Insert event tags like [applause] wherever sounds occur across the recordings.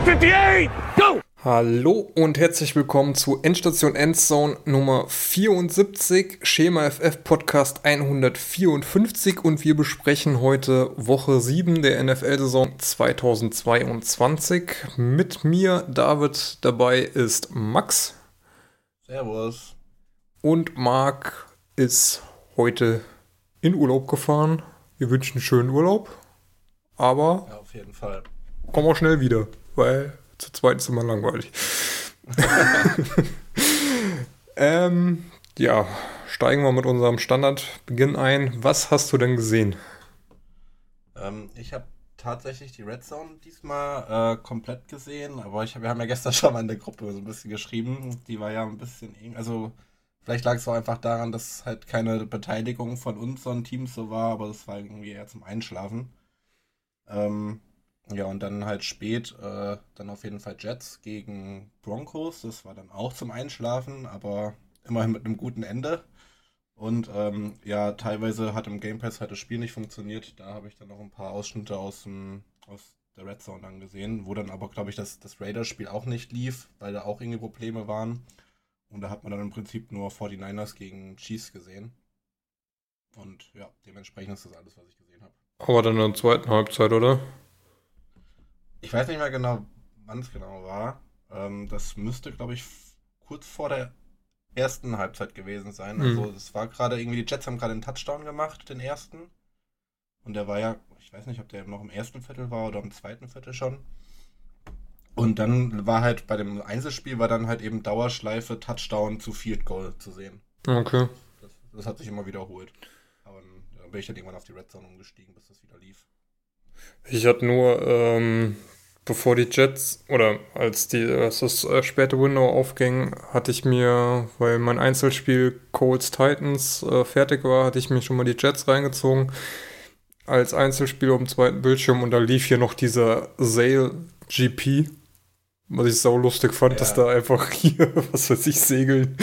58, go! Hallo und herzlich willkommen zu Endstation Endzone Nummer 74, Schema FF Podcast 154 und wir besprechen heute Woche 7 der NFL-Saison 2022. Mit mir, David, dabei ist Max. Servus. Und Marc ist heute in Urlaub gefahren. Wir wünschen einen schönen Urlaub. Aber. Ja, auf jeden Fall. Kommen wir schnell wieder, weil zu zweit ist immer langweilig. [laughs] ähm, ja, steigen wir mit unserem Standardbeginn ein. Was hast du denn gesehen? Ähm, ich habe tatsächlich die Red Zone diesmal äh, komplett gesehen, aber ich hab, wir haben ja gestern [laughs] schon mal in der Gruppe so ein bisschen geschrieben. Die war ja ein bisschen, also vielleicht lag es auch einfach daran, dass halt keine Beteiligung von unseren Teams so war, aber das war irgendwie eher zum Einschlafen. Ähm, ja, und dann halt spät, äh, dann auf jeden Fall Jets gegen Broncos. Das war dann auch zum Einschlafen, aber immerhin mit einem guten Ende. Und ähm, ja, teilweise hat im Game Pass halt das Spiel nicht funktioniert. Da habe ich dann noch ein paar Ausschnitte aus, dem, aus der Red Zone angesehen, wo dann aber, glaube ich, das, das Raiders-Spiel auch nicht lief, weil da auch irgendwie Probleme waren. Und da hat man dann im Prinzip nur 49ers gegen Chiefs gesehen. Und ja, dementsprechend ist das alles, was ich gesehen habe. Aber dann in der zweiten Halbzeit, oder? Ich weiß nicht mehr genau, wann es genau war. Ähm, das müsste, glaube ich, kurz vor der ersten Halbzeit gewesen sein. Mhm. Also es war gerade irgendwie, die Jets haben gerade einen Touchdown gemacht, den ersten. Und der war ja, ich weiß nicht, ob der noch im ersten Viertel war oder im zweiten Viertel schon. Und dann war halt bei dem Einzelspiel war dann halt eben Dauerschleife, Touchdown zu Field Goal zu sehen. Okay. Das, das hat sich immer wiederholt. Aber dann bin ich dann irgendwann auf die Red Zone umgestiegen, bis das wieder lief. Ich hatte nur, ähm, bevor die Jets oder als, die, als das äh, späte Window aufging, hatte ich mir, weil mein Einzelspiel Colts Titans äh, fertig war, hatte ich mir schon mal die Jets reingezogen als Einzelspiel auf dem zweiten Bildschirm und da lief hier noch dieser Sale GP, was ich sau lustig fand, ja. dass da einfach [laughs] hier, was weiß ich, segeln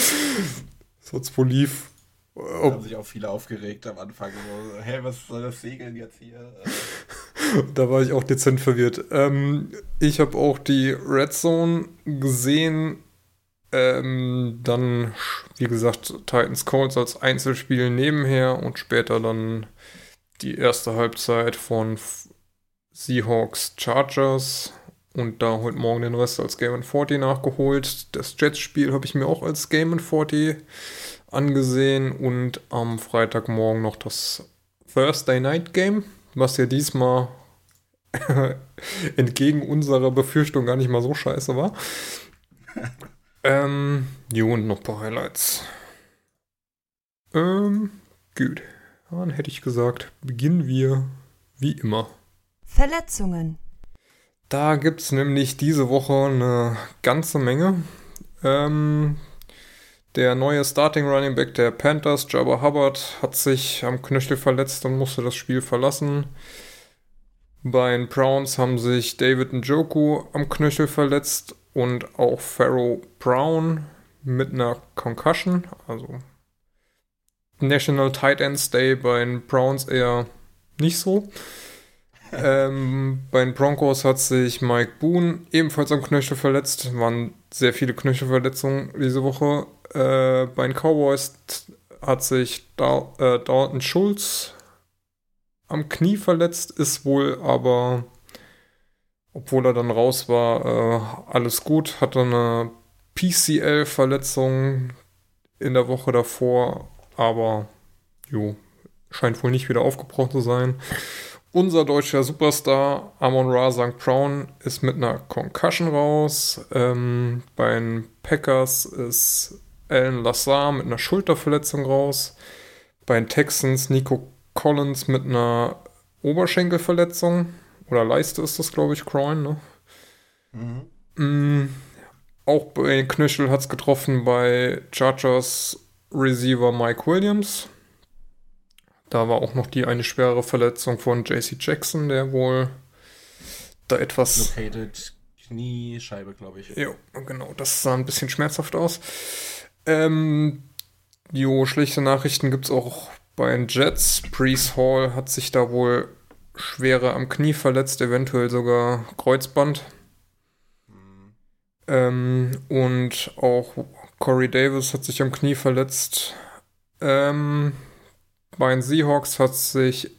sonst wo lief. Da haben sich auch viele aufgeregt am Anfang. So, hä, was soll das Segeln jetzt hier? [laughs] da war ich auch dezent verwirrt. Ähm, ich habe auch die Red Zone gesehen. Ähm, dann, wie gesagt, Titans Colts als Einzelspiel nebenher und später dann die erste Halbzeit von Seahawks Chargers und da heute Morgen den Rest als Game 40 nachgeholt. Das Jets-Spiel habe ich mir auch als Game 40 angesehen und am Freitagmorgen noch das Thursday Night Game, was ja diesmal [laughs] entgegen unserer Befürchtung gar nicht mal so scheiße war. [laughs] ähm, jo, und noch ein paar Highlights. Ähm, gut. Dann hätte ich gesagt, beginnen wir wie immer. Verletzungen. Da gibt es nämlich diese Woche eine ganze Menge. Ähm, der neue Starting Running Back der Panthers, Jabba Hubbard, hat sich am Knöchel verletzt und musste das Spiel verlassen. Bei den Browns haben sich David Njoku am Knöchel verletzt und auch Pharaoh Brown mit einer Concussion. Also National Tight Ends Day bei den Browns eher nicht so. ähm, bei den Broncos hat sich Mike Boone ebenfalls am Knöchel verletzt. Waren sehr viele Knöchelverletzungen diese Woche. Äh, bei den Cowboys hat sich da äh, Dalton Schulz am Knie verletzt, ist wohl aber, obwohl er dann raus war, äh, alles gut. Hatte eine PCL-Verletzung in der Woche davor, aber jo, scheint wohl nicht wieder aufgebrochen zu sein. Unser deutscher Superstar Amon Ra St. Brown ist mit einer Concussion raus. Ähm, bei den Packers ist Alan Lassar mit einer Schulterverletzung raus. Bei den Texans Nico Collins mit einer Oberschenkelverletzung. Oder Leiste ist das, glaube ich, Croin, ne? Mhm. Mm, auch bei Knöchel hat es getroffen bei Chargers Receiver Mike Williams. Da war auch noch die eine schwere Verletzung von JC Jackson, der wohl da etwas. Located Kniescheibe, glaube ich. Ja, genau. Das sah ein bisschen schmerzhaft aus. Ähm, jo, schlechte Nachrichten gibt es auch bei den Jets. Brees Hall hat sich da wohl schwerer am Knie verletzt, eventuell sogar Kreuzband. Ähm, und auch Corey Davis hat sich am Knie verletzt. Ähm, bei den Seahawks hat sich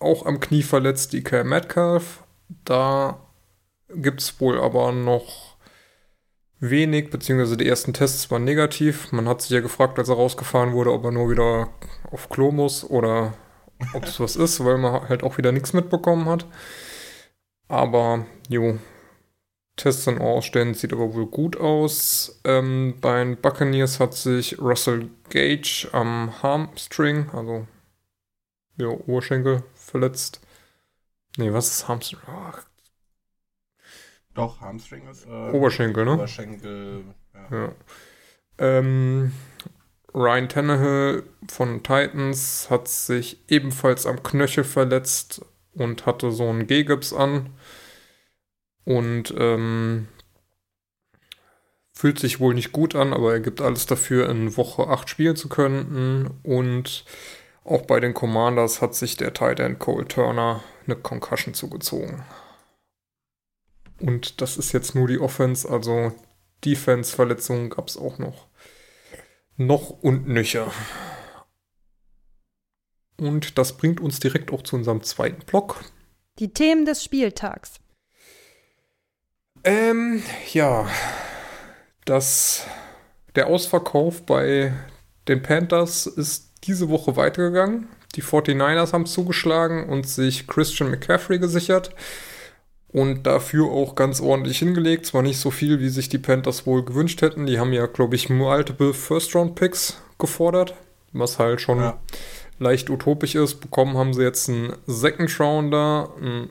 auch am Knie verletzt DK Metcalf. Da gibt es wohl aber noch wenig, beziehungsweise die ersten Tests waren negativ. Man hat sich ja gefragt, als er rausgefahren wurde, ob er nur wieder auf Klo muss oder ob es was ist, weil man halt auch wieder nichts mitbekommen hat. Aber, jo, Tests sind ausstellen, sieht aber wohl gut aus. Ähm, bei den Buccaneers hat sich Russell Gage am Hamstring, also ja, Oberschenkel verletzt. Nee, was ist Hamstring? Ach. Doch, Hamstring ist. Äh, Oberschenkel, ne? Oberschenkel, ja. Ja. Ähm, Ryan Tannehill von Titans hat sich ebenfalls am Knöchel verletzt und hatte so einen G-Gips an. Und ähm, fühlt sich wohl nicht gut an, aber er gibt alles dafür, in Woche 8 spielen zu können. Und auch bei den Commanders hat sich der Tight End Cole Turner eine Concussion zugezogen. Und das ist jetzt nur die Offense, also Defense-Verletzungen gab es auch noch. Noch und nöcher. Und das bringt uns direkt auch zu unserem zweiten Block. Die Themen des Spieltags. Ähm, ja. Das, der Ausverkauf bei den Panthers ist diese Woche weitergegangen. Die 49ers haben zugeschlagen und sich Christian McCaffrey gesichert. Und dafür auch ganz ordentlich hingelegt. Zwar nicht so viel, wie sich die Panthers wohl gewünscht hätten. Die haben ja, glaube ich, multiple First-Round-Picks gefordert. Was halt schon ja. leicht utopisch ist. Bekommen haben sie jetzt einen Second-Rounder, einen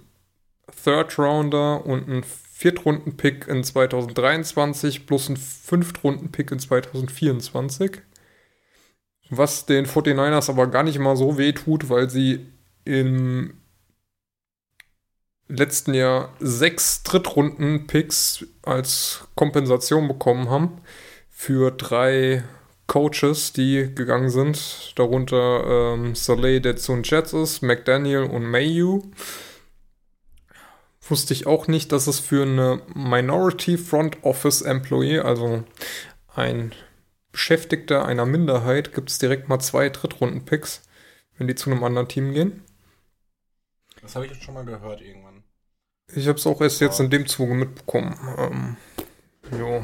Third-Rounder und einen Viertrunden-Pick in 2023 plus einen Fünftrunden-Pick in 2024. Was den 49ers aber gar nicht mal so weh tut, weil sie im letzten Jahr sechs Drittrunden-Picks als Kompensation bekommen haben für drei Coaches, die gegangen sind. Darunter ähm, Saleh, der zu den Jets ist, McDaniel und Mayu. Wusste ich auch nicht, dass es für eine Minority Front Office Employee, also ein Beschäftigter einer Minderheit gibt es direkt mal zwei Drittrunden-Picks, wenn die zu einem anderen Team gehen. Das habe ich jetzt schon mal gehört irgendwann. Ich habe es auch erst jetzt in dem Zuge mitbekommen. Ähm, jo.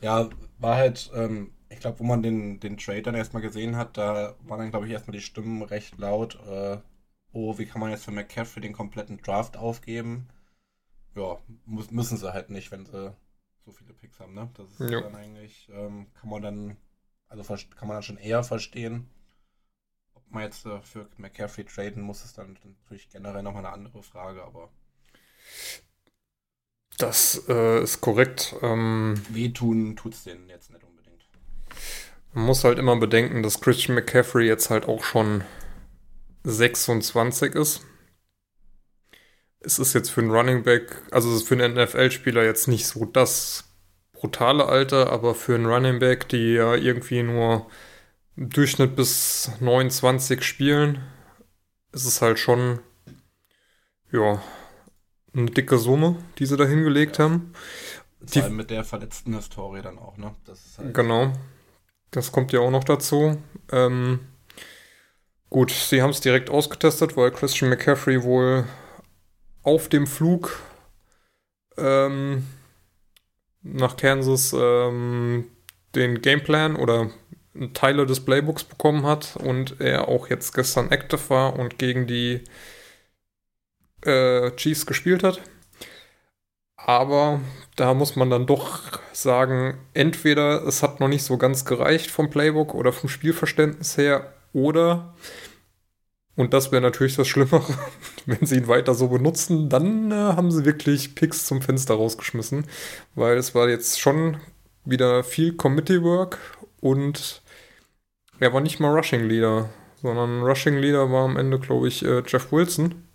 Ja, war halt, ähm, ich glaube, wo man den, den Trade dann erstmal gesehen hat, da waren dann, glaube ich, erstmal die Stimmen recht laut. Äh, oh, wie kann man jetzt für McCaffrey den kompletten Draft aufgeben? Ja, muss, müssen sie halt nicht, wenn sie so viele Picks haben, ne? Das ist ja. dann eigentlich, ähm, kann man dann, also kann man dann schon eher verstehen. Man jetzt für McCaffrey traden muss, ist dann natürlich generell nochmal eine andere Frage, aber. Das äh, ist korrekt. Ähm, Wehtun tut es denen jetzt nicht unbedingt. Man muss halt immer bedenken, dass Christian McCaffrey jetzt halt auch schon 26 ist es ist jetzt für einen Running Back, also es ist für einen NFL-Spieler jetzt nicht so das brutale Alter, aber für einen Running Back, die ja irgendwie nur im Durchschnitt bis 29 spielen, ist es halt schon, ja, eine dicke Summe, die sie da hingelegt ja. haben. Vor allem mit der verletzten Historie dann auch, ne? Halt genau. Das kommt ja auch noch dazu. Ähm, gut, sie haben es direkt ausgetestet, weil Christian McCaffrey wohl auf dem Flug ähm, nach Kansas ähm, den Gameplan oder Teile des Playbooks bekommen hat und er auch jetzt gestern active war und gegen die äh, Chiefs gespielt hat. Aber da muss man dann doch sagen, entweder es hat noch nicht so ganz gereicht vom Playbook oder vom Spielverständnis her oder und das wäre natürlich das Schlimmere, [laughs] wenn sie ihn weiter so benutzen, dann äh, haben sie wirklich Picks zum Fenster rausgeschmissen, weil es war jetzt schon wieder viel Committee Work und er war nicht mal Rushing Leader, sondern Rushing Leader war am Ende, glaube ich, äh, Jeff Wilson,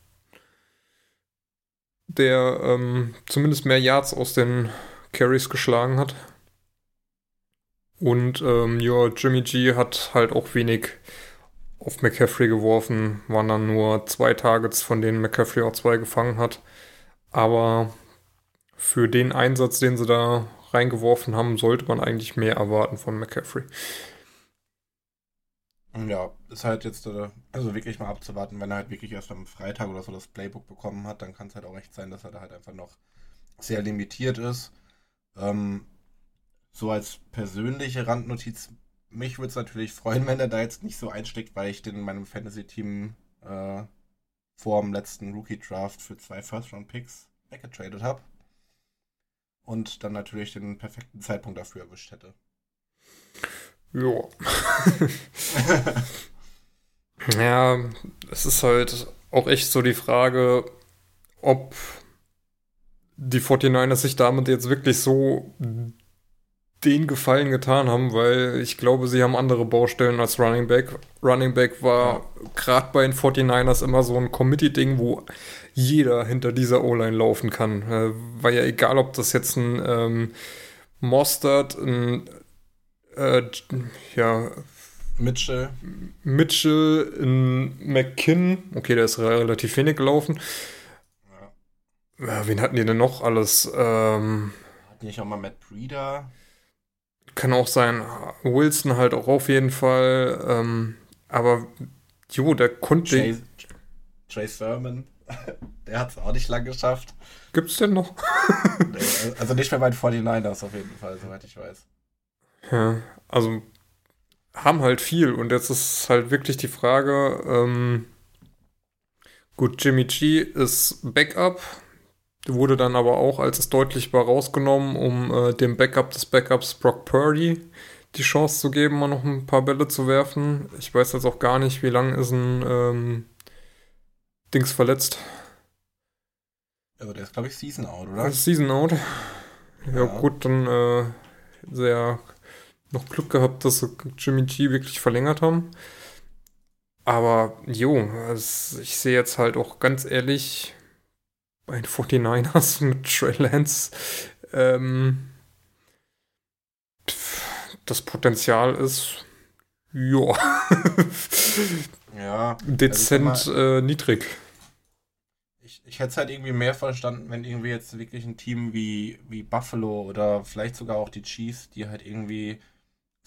der ähm, zumindest mehr Yards aus den Carries geschlagen hat. Und ähm, ja, Jimmy G hat halt auch wenig auf McCaffrey geworfen, waren dann nur zwei Targets, von denen McCaffrey auch zwei gefangen hat. Aber für den Einsatz, den sie da reingeworfen haben, sollte man eigentlich mehr erwarten von McCaffrey. Ja, ist halt jetzt äh, also wirklich mal abzuwarten, wenn er halt wirklich erst am Freitag oder so das Playbook bekommen hat, dann kann es halt auch echt sein, dass er da halt einfach noch sehr limitiert ist. Ähm, so als persönliche Randnotiz, mich würde es natürlich freuen, [laughs] wenn er da jetzt nicht so einsteckt, weil ich den in meinem Fantasy-Team äh, vor dem letzten Rookie-Draft für zwei First-Round-Picks weggetradet habe. Und dann natürlich den perfekten Zeitpunkt dafür erwischt hätte. Ja. [laughs] ja, es ist halt auch echt so die Frage, ob die 49ers sich damit jetzt wirklich so den Gefallen getan haben, weil ich glaube, sie haben andere Baustellen als Running Back. Running Back war gerade bei den 49ers immer so ein Committee-Ding, wo jeder hinter dieser O-Line laufen kann. Äh, war ja egal, ob das jetzt ein ähm, Mostert, ein äh, ja, Mitchell. Mitchell, ein McKinn, okay, der ist relativ wenig gelaufen. Ja. Ja, wen hatten die denn noch alles? Ähm, hatten die nicht auch mal Matt Breeder? Kann auch sein. Wilson halt auch auf jeden Fall. Ähm, aber jo, der konnte. Chase Sermon. [laughs] Der hat es auch nicht lang geschafft. Gibt's denn noch? [laughs] also nicht mehr bei den 49ers auf jeden Fall, soweit ich weiß. Ja, also haben halt viel und jetzt ist halt wirklich die Frage, ähm, gut, Jimmy G ist Backup, wurde dann aber auch als es deutlich war rausgenommen, um äh, dem Backup des Backups Brock Purdy die Chance zu geben, mal noch ein paar Bälle zu werfen. Ich weiß jetzt auch gar nicht, wie lange ist ein ähm, Dings verletzt. Also der ist, glaube ich, Season Out, oder? Season Out. Ja, ja. gut, dann äh, sehr noch Glück gehabt, dass sie Jimmy G wirklich verlängert haben. Aber jo, also ich sehe jetzt halt auch ganz ehrlich bei den 49ers mit Trey Lance ähm, das Potenzial ist ja, ja dezent also äh, niedrig. Ich, ich hätte es halt irgendwie mehr verstanden, wenn irgendwie jetzt wirklich ein Team wie, wie Buffalo oder vielleicht sogar auch die Chiefs, die halt irgendwie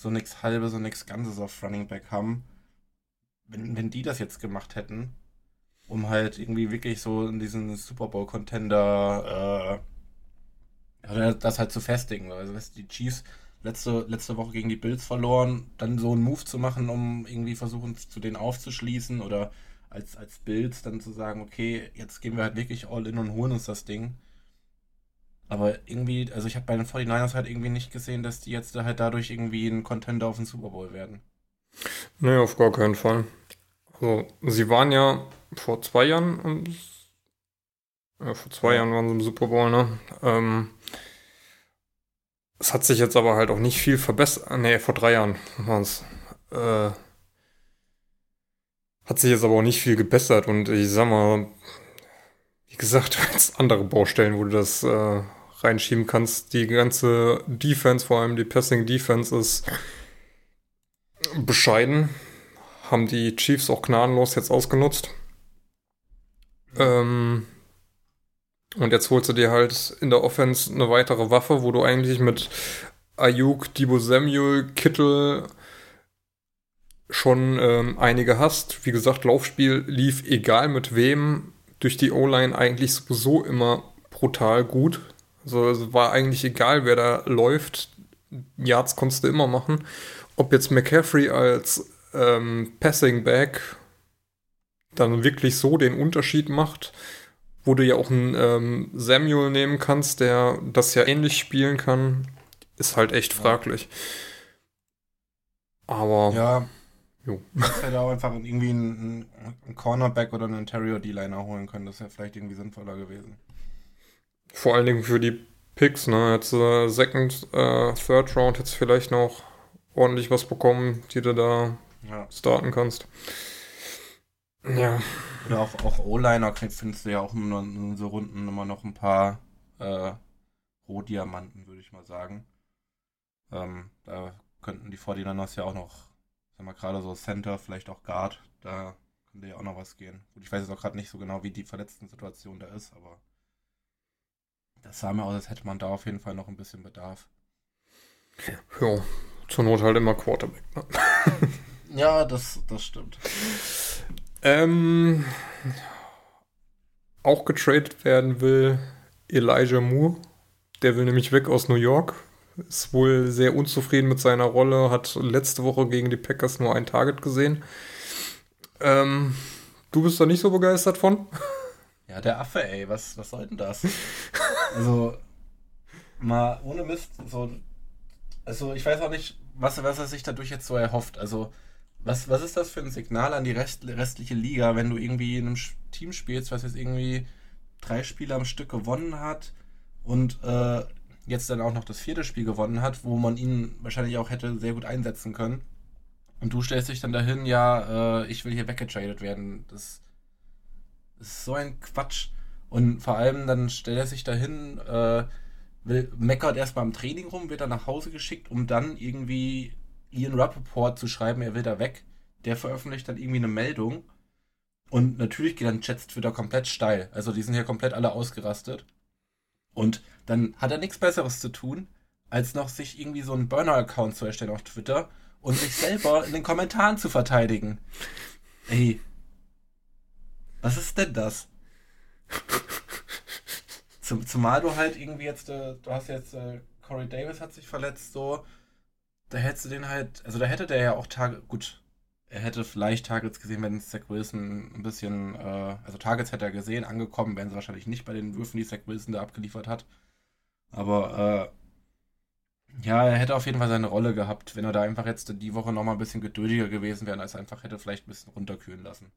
so nichts Halbes und nichts Ganzes auf Running Back haben, wenn, wenn die das jetzt gemacht hätten, um halt irgendwie wirklich so in diesen Super Bowl Contender äh, das halt zu festigen. Also weißt, die Chiefs letzte, letzte Woche gegen die Bills verloren, dann so einen Move zu machen, um irgendwie versuchen zu denen aufzuschließen oder als, als Bills dann zu sagen, okay, jetzt gehen wir halt wirklich all in und holen uns das Ding. Aber irgendwie, also ich habe bei den 49ers halt irgendwie nicht gesehen, dass die jetzt halt dadurch irgendwie ein Contender auf den Super Bowl werden. Nee, auf gar keinen Fall. Also, sie waren ja vor zwei Jahren, ja, vor zwei Jahren waren sie im Super Bowl, ne? Ähm, es hat sich jetzt aber halt auch nicht viel verbessert. Nee, vor drei Jahren waren es. Äh, hat sich jetzt aber auch nicht viel gebessert und ich sag mal, wie gesagt, [laughs] als andere Baustellen, wo du das äh, reinschieben kannst. Die ganze Defense, vor allem die Passing Defense, ist bescheiden. Haben die Chiefs auch gnadenlos jetzt ausgenutzt. Ähm, und jetzt holst du dir halt in der Offense eine weitere Waffe, wo du eigentlich mit Ayuk, Debo Samuel, Kittel schon ähm, einige hast. Wie gesagt, Laufspiel lief egal mit wem durch die O-Line eigentlich sowieso immer brutal gut. Also es war eigentlich egal, wer da läuft. Yards konntest du immer machen. Ob jetzt McCaffrey als ähm, Passing Back dann wirklich so den Unterschied macht, wo du ja auch einen ähm, Samuel nehmen kannst, der das ja ähnlich spielen kann, ist halt echt fraglich. Aber. Ja. Jo. Hätte auch einfach irgendwie einen, einen Cornerback oder einen Interior D-Liner holen können. Das wäre vielleicht irgendwie sinnvoller gewesen. Vor allen Dingen für die Picks, ne? Jetzt äh, Second, äh, Third Round jetzt vielleicht noch ordentlich was bekommen, die du da ja. starten kannst. Ja. Oder auch, auch O-Liner findest du ja auch in, in so Runden immer noch ein paar äh, Rohdiamanten, würde ich mal sagen. Ähm, da könnten die 49ers ja auch noch, sagen wir gerade so Center, vielleicht auch Guard, da könnte ja auch noch was gehen. Gut, ich weiß jetzt auch gerade nicht so genau, wie die verletzten Situation da ist, aber das sah mir aus, als hätte man da auf jeden Fall noch ein bisschen Bedarf. Ja, zur Not halt immer Quarterback. Ne? ja, das, das stimmt. Ähm, auch getradet werden will Elijah Moore. Der will nämlich weg aus New York. Ist wohl sehr unzufrieden mit seiner Rolle. Hat letzte Woche gegen die Packers nur ein Target gesehen. Ähm, du bist da nicht so begeistert von? Ja, der Affe, ey. Was, was soll denn das? [laughs] also, mal ohne Mist. So, also, ich weiß auch nicht, was, was er sich dadurch jetzt so erhofft. Also, was, was ist das für ein Signal an die Rest, restliche Liga, wenn du irgendwie in einem Team spielst, was jetzt irgendwie drei Spiele am Stück gewonnen hat und äh, jetzt dann auch noch das vierte Spiel gewonnen hat, wo man ihn wahrscheinlich auch hätte sehr gut einsetzen können. Und du stellst dich dann dahin, ja, äh, ich will hier weggetradet werden. Das, das, ist so ein Quatsch. Und vor allem dann stellt er sich dahin, äh, will, meckert erstmal im Training rum, wird dann nach Hause geschickt, um dann irgendwie Ian Rappaport zu schreiben, er will da weg. Der veröffentlicht dann irgendwie eine Meldung. Und natürlich geht dann Chats Twitter komplett steil. Also die sind hier komplett alle ausgerastet. Und dann hat er nichts Besseres zu tun, als noch sich irgendwie so einen Burner-Account zu erstellen auf Twitter und sich selber in den Kommentaren zu verteidigen. Ey. Was ist denn das? [laughs] Zum, zumal du halt irgendwie jetzt, äh, du hast jetzt, äh, Corey Davis hat sich verletzt, so, da hättest du den halt, also da hätte der ja auch Tage, gut, er hätte vielleicht Targets gesehen, wenn Zach Wilson ein bisschen, äh, also Targets hätte er gesehen, angekommen wären sie wahrscheinlich nicht bei den Würfen, die Zach Wilson da abgeliefert hat. Aber, äh, ja, er hätte auf jeden Fall seine Rolle gehabt, wenn er da einfach jetzt die Woche nochmal ein bisschen geduldiger gewesen wäre, als einfach hätte vielleicht ein bisschen runterkühlen lassen.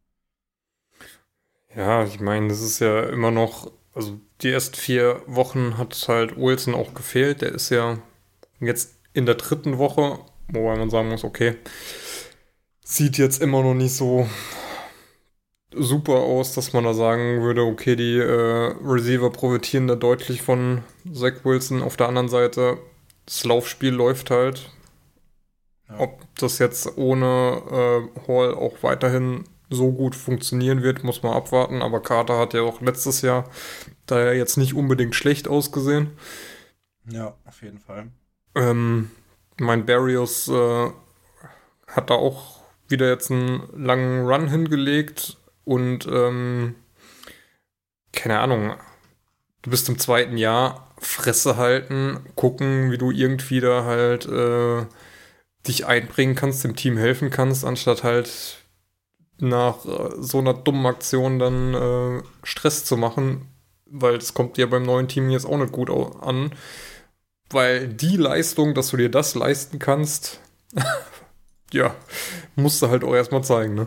Ja, ich meine, das ist ja immer noch, also die ersten vier Wochen hat halt Wilson auch gefehlt. Der ist ja jetzt in der dritten Woche, wobei man sagen muss, okay, sieht jetzt immer noch nicht so super aus, dass man da sagen würde, okay, die äh, Receiver profitieren da deutlich von Zach Wilson. Auf der anderen Seite, das Laufspiel läuft halt. Ja. Ob das jetzt ohne äh, Hall auch weiterhin so gut funktionieren wird, muss man abwarten. Aber Carter hat ja auch letztes Jahr da ja jetzt nicht unbedingt schlecht ausgesehen. Ja, auf jeden Fall. Ähm, mein Barrios äh, hat da auch wieder jetzt einen langen Run hingelegt und ähm, keine Ahnung, du bist im zweiten Jahr, Fresse halten, gucken, wie du irgendwie da halt äh, dich einbringen kannst, dem Team helfen kannst, anstatt halt nach äh, so einer dummen Aktion dann äh, Stress zu machen, weil es kommt dir beim neuen Team jetzt auch nicht gut an weil die Leistung, dass du dir das leisten kannst, [laughs] ja, musst du halt auch erstmal zeigen, ne?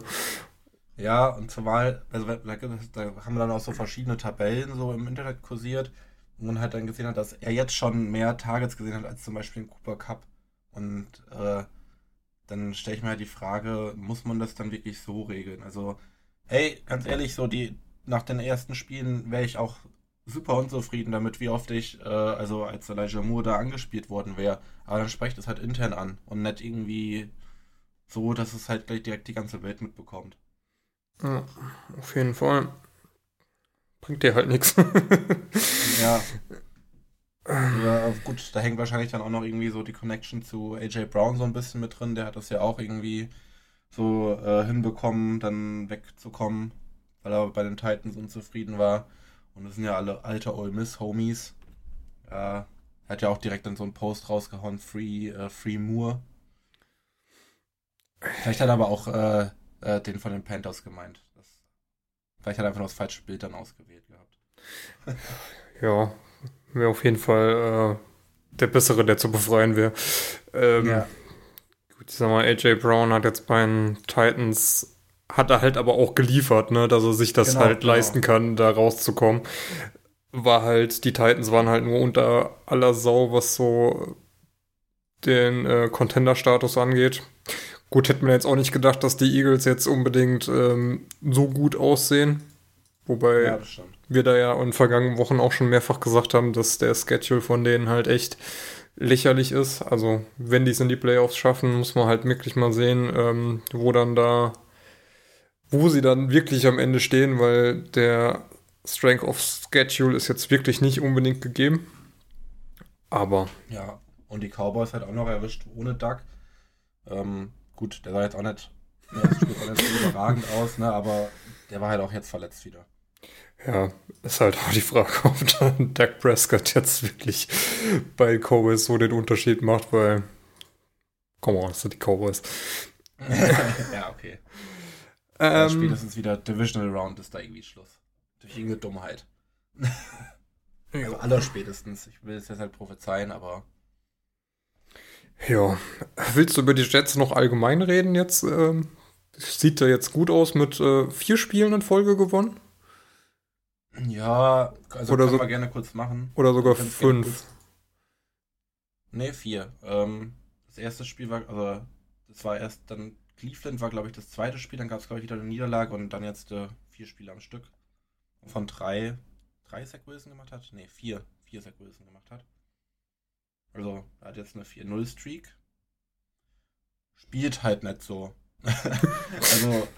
Ja, und zumal, also da haben wir dann auch so verschiedene Tabellen so im Internet kursiert, wo man halt dann gesehen hat, dass er jetzt schon mehr Targets gesehen hat als zum Beispiel im Cooper Cup. Und äh, dann stelle ich mir halt die Frage, muss man das dann wirklich so regeln? Also, ey, ganz ehrlich, so die nach den ersten Spielen wäre ich auch super unzufrieden damit, wie oft ich, äh, also als Elijah Moore da angespielt worden wäre. Aber dann sprecht es halt intern an und nicht irgendwie so, dass es halt gleich direkt die ganze Welt mitbekommt. Ja, auf jeden Fall. Bringt dir halt nichts. ja. [laughs] Ja, gut, da hängt wahrscheinlich dann auch noch irgendwie so die Connection zu AJ Brown so ein bisschen mit drin. Der hat das ja auch irgendwie so äh, hinbekommen, dann wegzukommen, weil er bei den Titans unzufrieden war. Und das sind ja alle alte Ole Miss Homies. Äh, hat ja auch direkt dann so einen Post rausgehauen, Free, äh, Free Moore. Vielleicht hat er aber auch äh, äh, den von den Panthers gemeint. Das, vielleicht hat er einfach nur das falsche Bild dann ausgewählt gehabt. ja, wäre auf jeden Fall äh, der Bessere, der zu befreien wäre. Ähm, ja. Gut, ich sag mal, AJ Brown hat jetzt bei den Titans hat er halt aber auch geliefert, ne, dass er sich das genau, halt genau. leisten kann, da rauszukommen. War halt, die Titans waren halt nur unter aller Sau, was so den äh, Contender-Status angeht. Gut, hätte man jetzt auch nicht gedacht, dass die Eagles jetzt unbedingt ähm, so gut aussehen. Wobei ja, wir da ja in vergangenen Wochen auch schon mehrfach gesagt haben, dass der Schedule von denen halt echt lächerlich ist. Also, wenn die es in die Playoffs schaffen, muss man halt wirklich mal sehen, ähm, wo dann da wo sie dann wirklich am Ende stehen, weil der Strength of Schedule ist jetzt wirklich nicht unbedingt gegeben. Aber. Ja, und die Cowboys halt auch noch erwischt ohne Duck. Ähm, gut, der sah jetzt auch nicht, auch nicht so überragend aus, ne? aber der war halt auch jetzt verletzt wieder. Ja, ist halt auch die Frage, [laughs] ob dann Dak Prescott jetzt wirklich bei Cowboys so den Unterschied macht, weil. Komm on, das sind die Cowboys. [laughs] ja, okay. Ähm, spätestens wieder Divisional Round ist da irgendwie Schluss. Durch irgendeine Dummheit. [laughs] also aller spätestens. Ich will es jetzt halt prophezeien, aber. Ja. Willst du über die Jets noch allgemein reden jetzt? Ähm, sieht da jetzt gut aus mit äh, vier Spielen in Folge gewonnen? Ja, also oder können so, wir gerne kurz machen. Oder sogar fünf. Ne, vier. Ähm, das erste Spiel war, also das war erst dann Cleveland war, glaube ich, das zweite Spiel, dann gab es, glaube ich, wieder eine Niederlage und dann jetzt äh, vier Spiele am Stück. Von drei, drei Zach Wilson gemacht hat? Ne, vier, vier Zach Wilson gemacht hat. Also, er hat jetzt eine 4-0-Streak. Spielt halt nicht so. [laughs] also,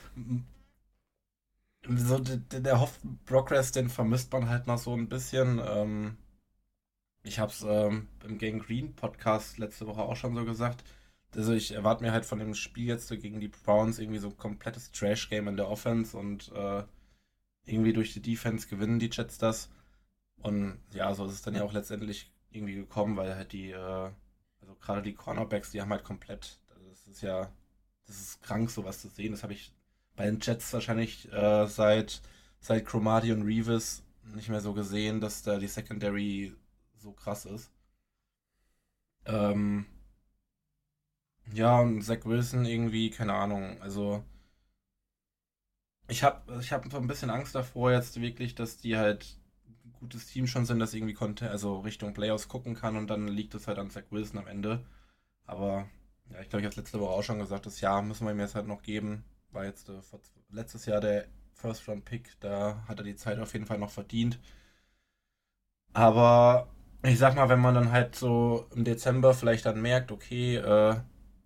so der, der Hoff Progress, den vermisst man halt noch so ein bisschen. Ähm, ich habe es ähm, im Gang Green Podcast letzte Woche auch schon so gesagt. Also ich erwarte mir halt von dem Spiel jetzt gegen die Browns irgendwie so ein komplettes Trash-Game in der Offense und äh, irgendwie durch die Defense gewinnen die Jets das. Und ja, so ist es dann ja auch letztendlich irgendwie gekommen, weil halt die, äh, also gerade die Cornerbacks, die haben halt komplett, also das ist ja, das ist krank, sowas zu sehen. Das habe ich bei den Jets wahrscheinlich äh, seit, seit Cromartie und Reeves nicht mehr so gesehen, dass da die Secondary so krass ist. Ähm, ja, und Zach Wilson irgendwie, keine Ahnung, also ich habe ich hab so ein bisschen Angst davor jetzt wirklich, dass die halt ein gutes Team schon sind, das irgendwie konnte, also Richtung Playoffs gucken kann und dann liegt es halt an Zach Wilson am Ende. Aber ja, ich glaube, ich habe es letzte Woche auch schon gesagt, das Jahr müssen wir ihm jetzt halt noch geben. War jetzt äh, letztes Jahr der First Round Pick, da hat er die Zeit auf jeden Fall noch verdient. Aber ich sag mal, wenn man dann halt so im Dezember vielleicht dann merkt, okay, äh,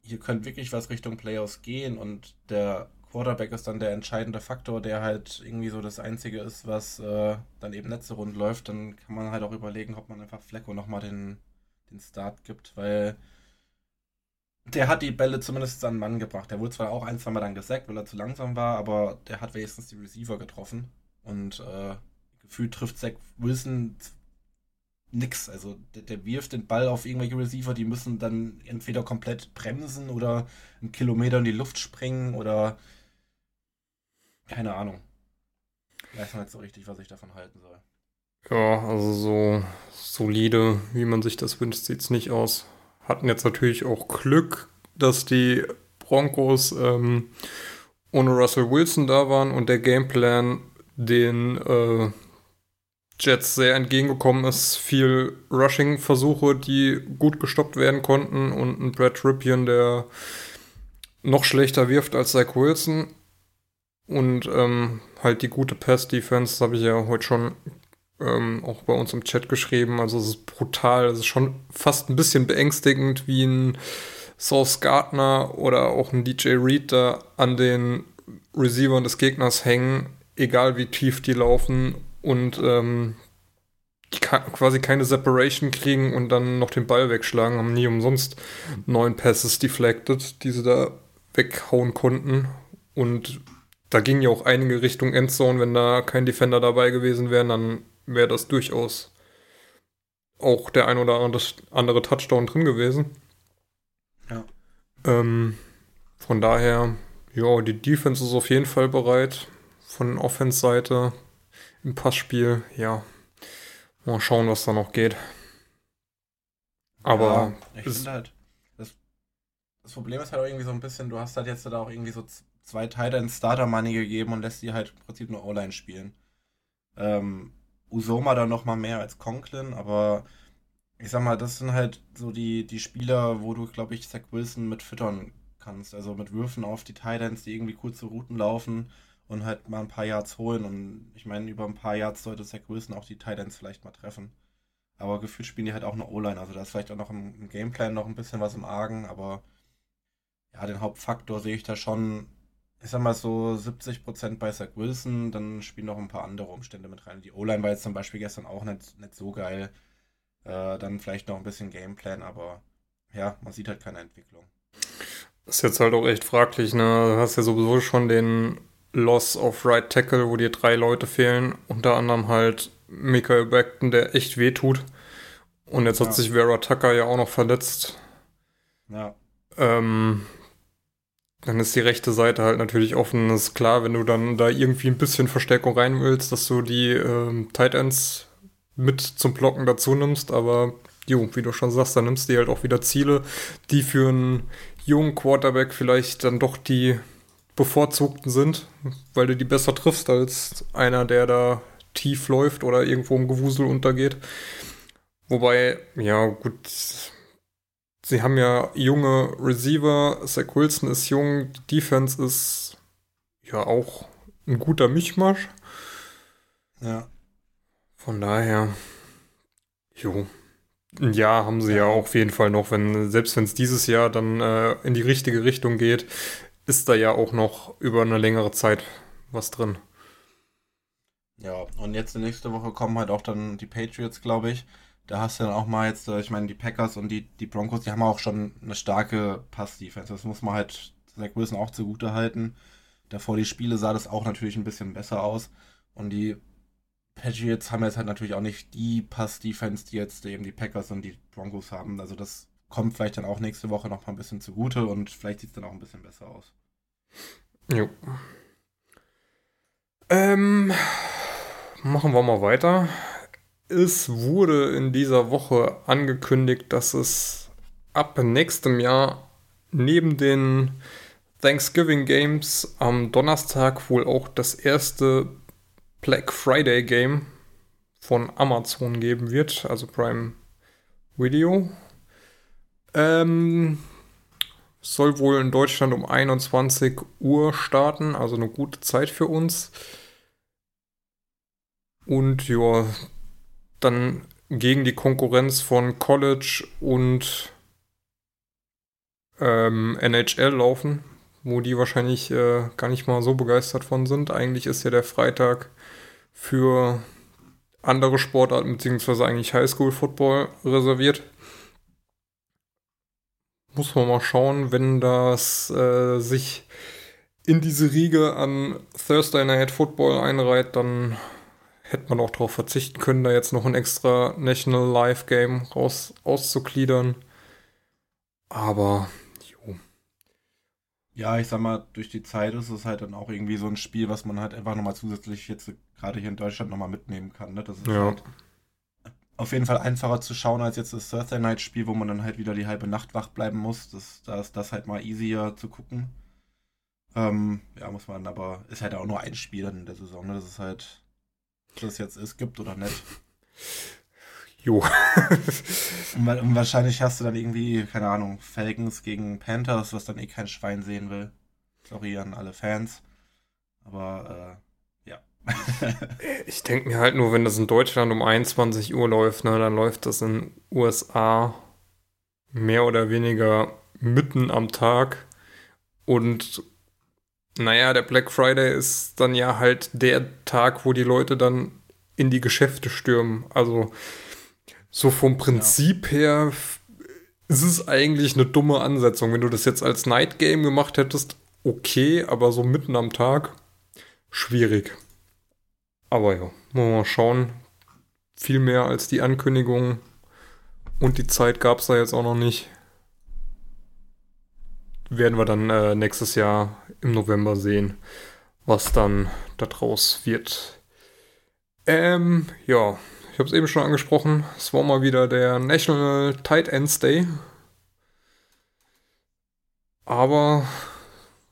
hier könnte wirklich was Richtung Playoffs gehen und der Quarterback ist dann der entscheidende Faktor, der halt irgendwie so das Einzige ist, was äh, dann eben so rund läuft, dann kann man halt auch überlegen, ob man einfach Flecko nochmal den, den Start gibt, weil der hat die Bälle zumindest an Mann gebracht. Der wurde zwar auch ein, zwei Mal dann gesackt, weil er zu langsam war, aber der hat wenigstens die Receiver getroffen und äh, gefühlt trifft Zach Wilson nix. Also der, der, wirft den Ball auf irgendwelche Receiver, die müssen dann entweder komplett bremsen oder einen Kilometer in die Luft springen oder keine Ahnung. Ich weiß nicht so richtig, was ich davon halten soll. Ja, also so solide, wie man sich das wünscht, sieht es nicht aus. Hatten jetzt natürlich auch Glück, dass die Broncos ähm, ohne Russell Wilson da waren und der Gameplan den äh, Jets sehr entgegengekommen ist. Viel Rushing-Versuche, die gut gestoppt werden konnten und ein Brad Ripien, der noch schlechter wirft als Zach Wilson. Und ähm, halt die gute Pass-Defense, habe ich ja heute schon ähm, auch bei uns im Chat geschrieben. Also es ist brutal, es ist schon fast ein bisschen beängstigend, wie ein Sauce Gardner oder auch ein DJ Reed da an den Receivern des Gegners hängen, egal wie tief die laufen und ähm, die quasi keine Separation kriegen und dann noch den Ball wegschlagen, haben nie umsonst neun Passes deflected, die sie da weghauen konnten. Und da gingen ja auch einige Richtung Endzone. Wenn da kein Defender dabei gewesen wäre, dann wäre das durchaus auch der ein oder andere Touchdown drin gewesen. Ja. Ähm, von daher, ja, die Defense ist auf jeden Fall bereit. Von Offense-Seite im Passspiel, ja. Mal schauen, was da noch geht. Aber. Ja, ich finde halt. Das, das, Problem ist halt auch irgendwie so ein bisschen, du hast halt jetzt da auch irgendwie so zwei Teile in Starter Money gegeben und lässt die halt im Prinzip nur O-Line spielen. Ähm, Usoma dann nochmal mehr als Conklin, aber ich sag mal, das sind halt so die, die Spieler, wo du, glaube ich, Zach Wilson mit füttern kannst. Also mit Würfen auf die Titans, die irgendwie kurze Routen laufen und halt mal ein paar Yards holen. Und ich meine, über ein paar Yards sollte Zach Wilson auch die Titans vielleicht mal treffen. Aber gefühlt spielen die halt auch eine O-Line. Also da ist vielleicht auch noch im, im, Gameplan noch ein bisschen was im Argen. Aber ja, den Hauptfaktor sehe ich da schon ich sag mal so 70% bei Zach Wilson, dann spielen noch ein paar andere Umstände mit rein. Die O-Line war jetzt zum Beispiel gestern auch nicht, nicht so geil. Äh, dann vielleicht noch ein bisschen Gameplan, aber ja, man sieht halt keine Entwicklung. Ist jetzt halt auch echt fraglich, ne? Du hast ja sowieso schon den Loss of Right Tackle, wo dir drei Leute fehlen, unter anderem halt Michael Beckton, der echt wehtut. Und jetzt ja. hat sich Vera Tucker ja auch noch verletzt. Ja. Ähm, dann ist die rechte Seite halt natürlich offen. Das ist klar, wenn du dann da irgendwie ein bisschen Verstärkung rein willst, dass du die ähm, Tight Ends mit zum Blocken dazu nimmst. Aber, jo, wie du schon sagst, dann nimmst du halt auch wieder Ziele, die für einen jungen Quarterback vielleicht dann doch die bevorzugten sind, weil du die besser triffst als einer, der da tief läuft oder irgendwo im Gewusel untergeht. Wobei, ja, gut, sie haben ja junge Receiver, Zach Wilson ist jung, die Defense ist ja auch ein guter Mischmasch. Ja. Von daher, jo. Ein Jahr haben sie ja, ja auch auf jeden Fall noch, wenn, selbst wenn es dieses Jahr dann äh, in die richtige Richtung geht, ist da ja auch noch über eine längere Zeit was drin. Ja, und jetzt nächste Woche kommen halt auch dann die Patriots, glaube ich. Da hast du dann auch mal jetzt, äh, ich meine, die Packers und die, die Broncos, die haben auch schon eine starke Pass-Defense. Das muss man halt Zach Wilson auch zugute halten. Davor die Spiele sah das auch natürlich ein bisschen besser aus. Und die Patriots haben jetzt halt natürlich auch nicht die Pass-Defense, die jetzt eben die Packers und die Broncos haben. Also das kommt vielleicht dann auch nächste Woche noch mal ein bisschen zugute und vielleicht sieht es dann auch ein bisschen besser aus. Jo. Ähm, machen wir mal weiter. Es wurde in dieser Woche angekündigt, dass es ab nächstem Jahr neben den Thanksgiving Games am Donnerstag wohl auch das erste Black Friday Game von Amazon geben wird, also Prime Video. Ähm, soll wohl in Deutschland um 21 Uhr starten, also eine gute Zeit für uns. Und ja, dann gegen die Konkurrenz von College und ähm, NHL laufen, wo die wahrscheinlich äh, gar nicht mal so begeistert von sind. Eigentlich ist ja der Freitag für andere Sportarten beziehungsweise eigentlich Highschool-Football reserviert. Muss man mal schauen, wenn das äh, sich in diese Riege an Thursday Night Football einreiht, dann hätte man auch darauf verzichten können, da jetzt noch ein extra National Live Game raus auszugliedern. Aber, jo. Ja, ich sag mal, durch die Zeit ist es halt dann auch irgendwie so ein Spiel, was man halt einfach nochmal zusätzlich jetzt gerade hier in Deutschland nochmal mitnehmen kann. Ne? Das ist ja. halt auf jeden Fall einfacher zu schauen als jetzt das Thursday Night Spiel, wo man dann halt wieder die halbe Nacht wach bleiben muss. Das, da ist das halt mal easier zu gucken. Ähm, ja, muss man, aber ist halt auch nur ein Spiel in der Saison. Ne? Das ist halt das jetzt ist, gibt oder nicht. Jo. [laughs] und, und, wahrscheinlich hast du dann irgendwie, keine Ahnung, Falcons gegen Panthers, was dann eh kein Schwein sehen will. Sorry an alle Fans. Aber äh, ja. [laughs] ich denke mir halt nur, wenn das in Deutschland um 21 Uhr läuft, ne, dann läuft das in USA mehr oder weniger mitten am Tag. Und naja, der Black Friday ist dann ja halt der Tag, wo die Leute dann in die Geschäfte stürmen. Also so vom Prinzip ja. her ist es eigentlich eine dumme Ansetzung. Wenn du das jetzt als Night Game gemacht hättest, okay, aber so mitten am Tag, schwierig. Aber ja, wollen wir mal schauen. Viel mehr als die Ankündigung und die Zeit gab es da jetzt auch noch nicht werden wir dann äh, nächstes Jahr im November sehen, was dann daraus wird. Ähm, ja, ich habe es eben schon angesprochen. Es war mal wieder der National Tight Ends Day. Aber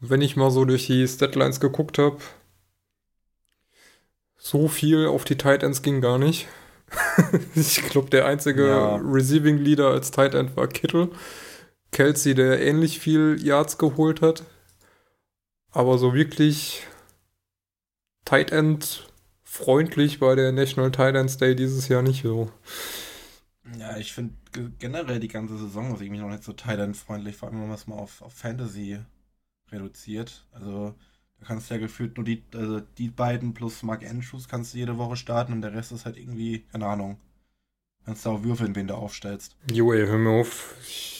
wenn ich mal so durch die Statlines geguckt habe, so viel auf die Tight Ends ging gar nicht. [laughs] ich glaube, der einzige ja. Receiving Leader als Tight End war Kittle. Kelsey, der ähnlich viel Yards geholt hat. Aber so wirklich Tight End freundlich war der National Tight Ends Day dieses Jahr nicht so. Ja, ich finde generell die ganze Saison ist irgendwie noch nicht so Tight End freundlich, vor allem wenn man es mal auf, auf Fantasy reduziert. Also Da kannst du ja gefühlt nur die, also die beiden plus Mark Andrews kannst du jede Woche starten und der Rest ist halt irgendwie, keine Ahnung. Kannst du auch würfeln, wen du aufstellst. Jo, ey, hör mir auf. Ich,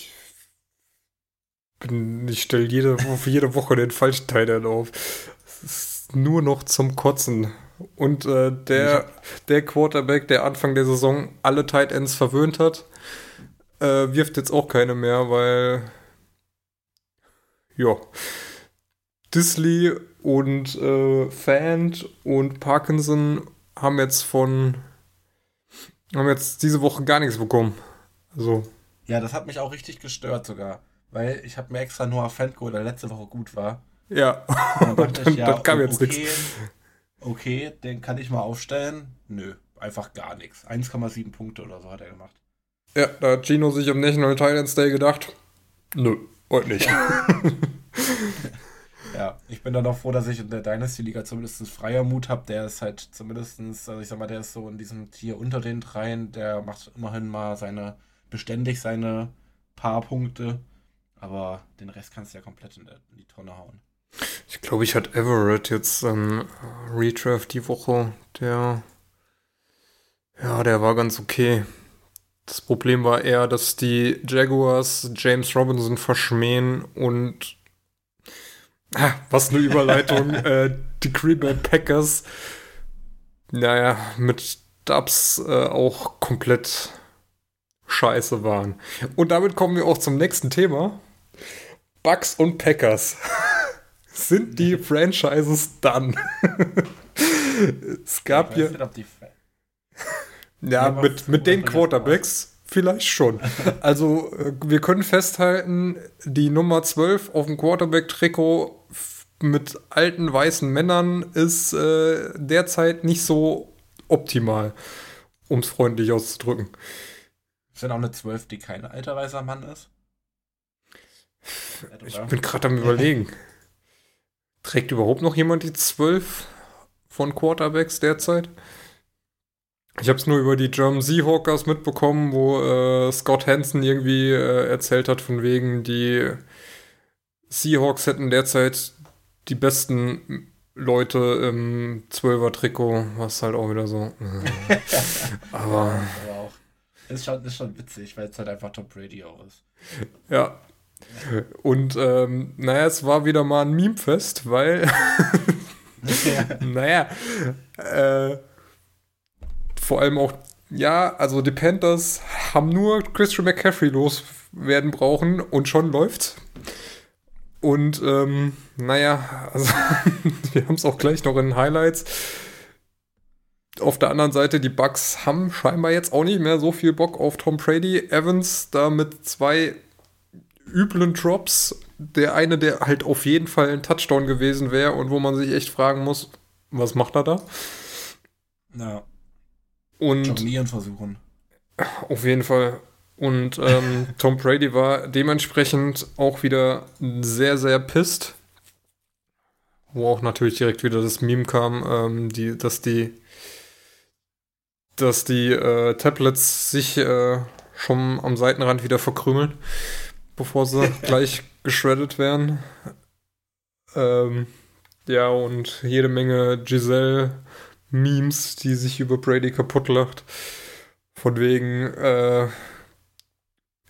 bin, ich stelle jede, jede Woche den falschen Teil dann auf. Es ist nur noch zum Kotzen. Und äh, der, der Quarterback, der Anfang der Saison alle Tight Ends verwöhnt hat, äh, wirft jetzt auch keine mehr, weil ja, Disley und äh, Fant und Parkinson haben jetzt von haben jetzt diese Woche gar nichts bekommen. Also Ja, das hat mich auch richtig gestört sogar. Weil ich habe mir extra Noah Fant geholt, der letzte Woche gut war. ja, Und dann dachte ich, [laughs] ja, dann kam jetzt okay, nichts. okay, den kann ich mal aufstellen. Nö, einfach gar nichts. 1,7 Punkte oder so hat er gemacht. Ja, da hat Gino sich am National Titans Day gedacht, nö, heute nicht. [laughs] Ja, ich bin dann auch froh, dass ich in der Dynasty-Liga zumindest freier Mut habe. Der ist halt zumindestens, also ich sag mal, der ist so in diesem Tier unter den dreien. Der macht immerhin mal seine, beständig seine paar Punkte. Aber den Rest kannst du ja komplett in, der, in die Tonne hauen. Ich glaube, ich hatte Everett jetzt ähm, Redraft die Woche. Der, ja, der war ganz okay. Das Problem war eher, dass die Jaguars James Robinson verschmähen und ah, was eine Überleitung. [laughs] äh, die Green Bay Packers, naja, mit Dubs äh, auch komplett scheiße waren. Und damit kommen wir auch zum nächsten Thema. Bucks und Packers. [laughs] Sind die [laughs] Franchises dann? es gab ja. Ja, mit, mit den Quarterbacks vielleicht schon. [laughs] Also, äh, wir können festhalten, die Nummer 12 auf dem Quarterback-Trikot mit alten weißen Männern ist äh, derzeit nicht so optimal, um es freundlich auszudrücken. Ist denn auch eine 12, die kein alter weißer Mann ist? Ich bin gerade am Überlegen. [laughs] Trägt überhaupt noch jemand die 12 von Quarterbacks derzeit? Ich habe es nur über die German Seahawkers mitbekommen, wo äh, Scott Hansen irgendwie äh, erzählt hat, von wegen, die Seahawks hätten derzeit die besten Leute im 12er-Trikot, was halt auch wieder so. Äh. [laughs] Aber Aber auch. Ist schon, ist schon witzig, weil es halt einfach Tom Brady auch ist. Ja. Und ähm, naja, es war wieder mal ein Meme-Fest, weil, [laughs] [laughs] naja, äh, vor allem auch, ja, also die Panthers haben nur Christian McCaffrey loswerden brauchen und schon läuft's. Und ähm, naja, also [laughs] wir haben es auch gleich noch in Highlights. Auf der anderen Seite, die Bucks haben scheinbar jetzt auch nicht mehr so viel Bock auf Tom Brady. Evans da mit zwei üblen Drops. Der eine, der halt auf jeden Fall ein Touchdown gewesen wäre und wo man sich echt fragen muss, was macht er da? Ja, Und jonglieren versuchen. auf jeden Fall. Und ähm, [laughs] Tom Brady war dementsprechend auch wieder sehr, sehr pisst. Wo auch natürlich direkt wieder das Meme kam, ähm, die, dass die, dass die äh, Tablets sich äh, schon am Seitenrand wieder verkrümeln, bevor sie [laughs] gleich geschreddet werden. Ähm, ja, und jede Menge Giselle-Memes, die sich über Brady kaputt lacht. Von wegen äh,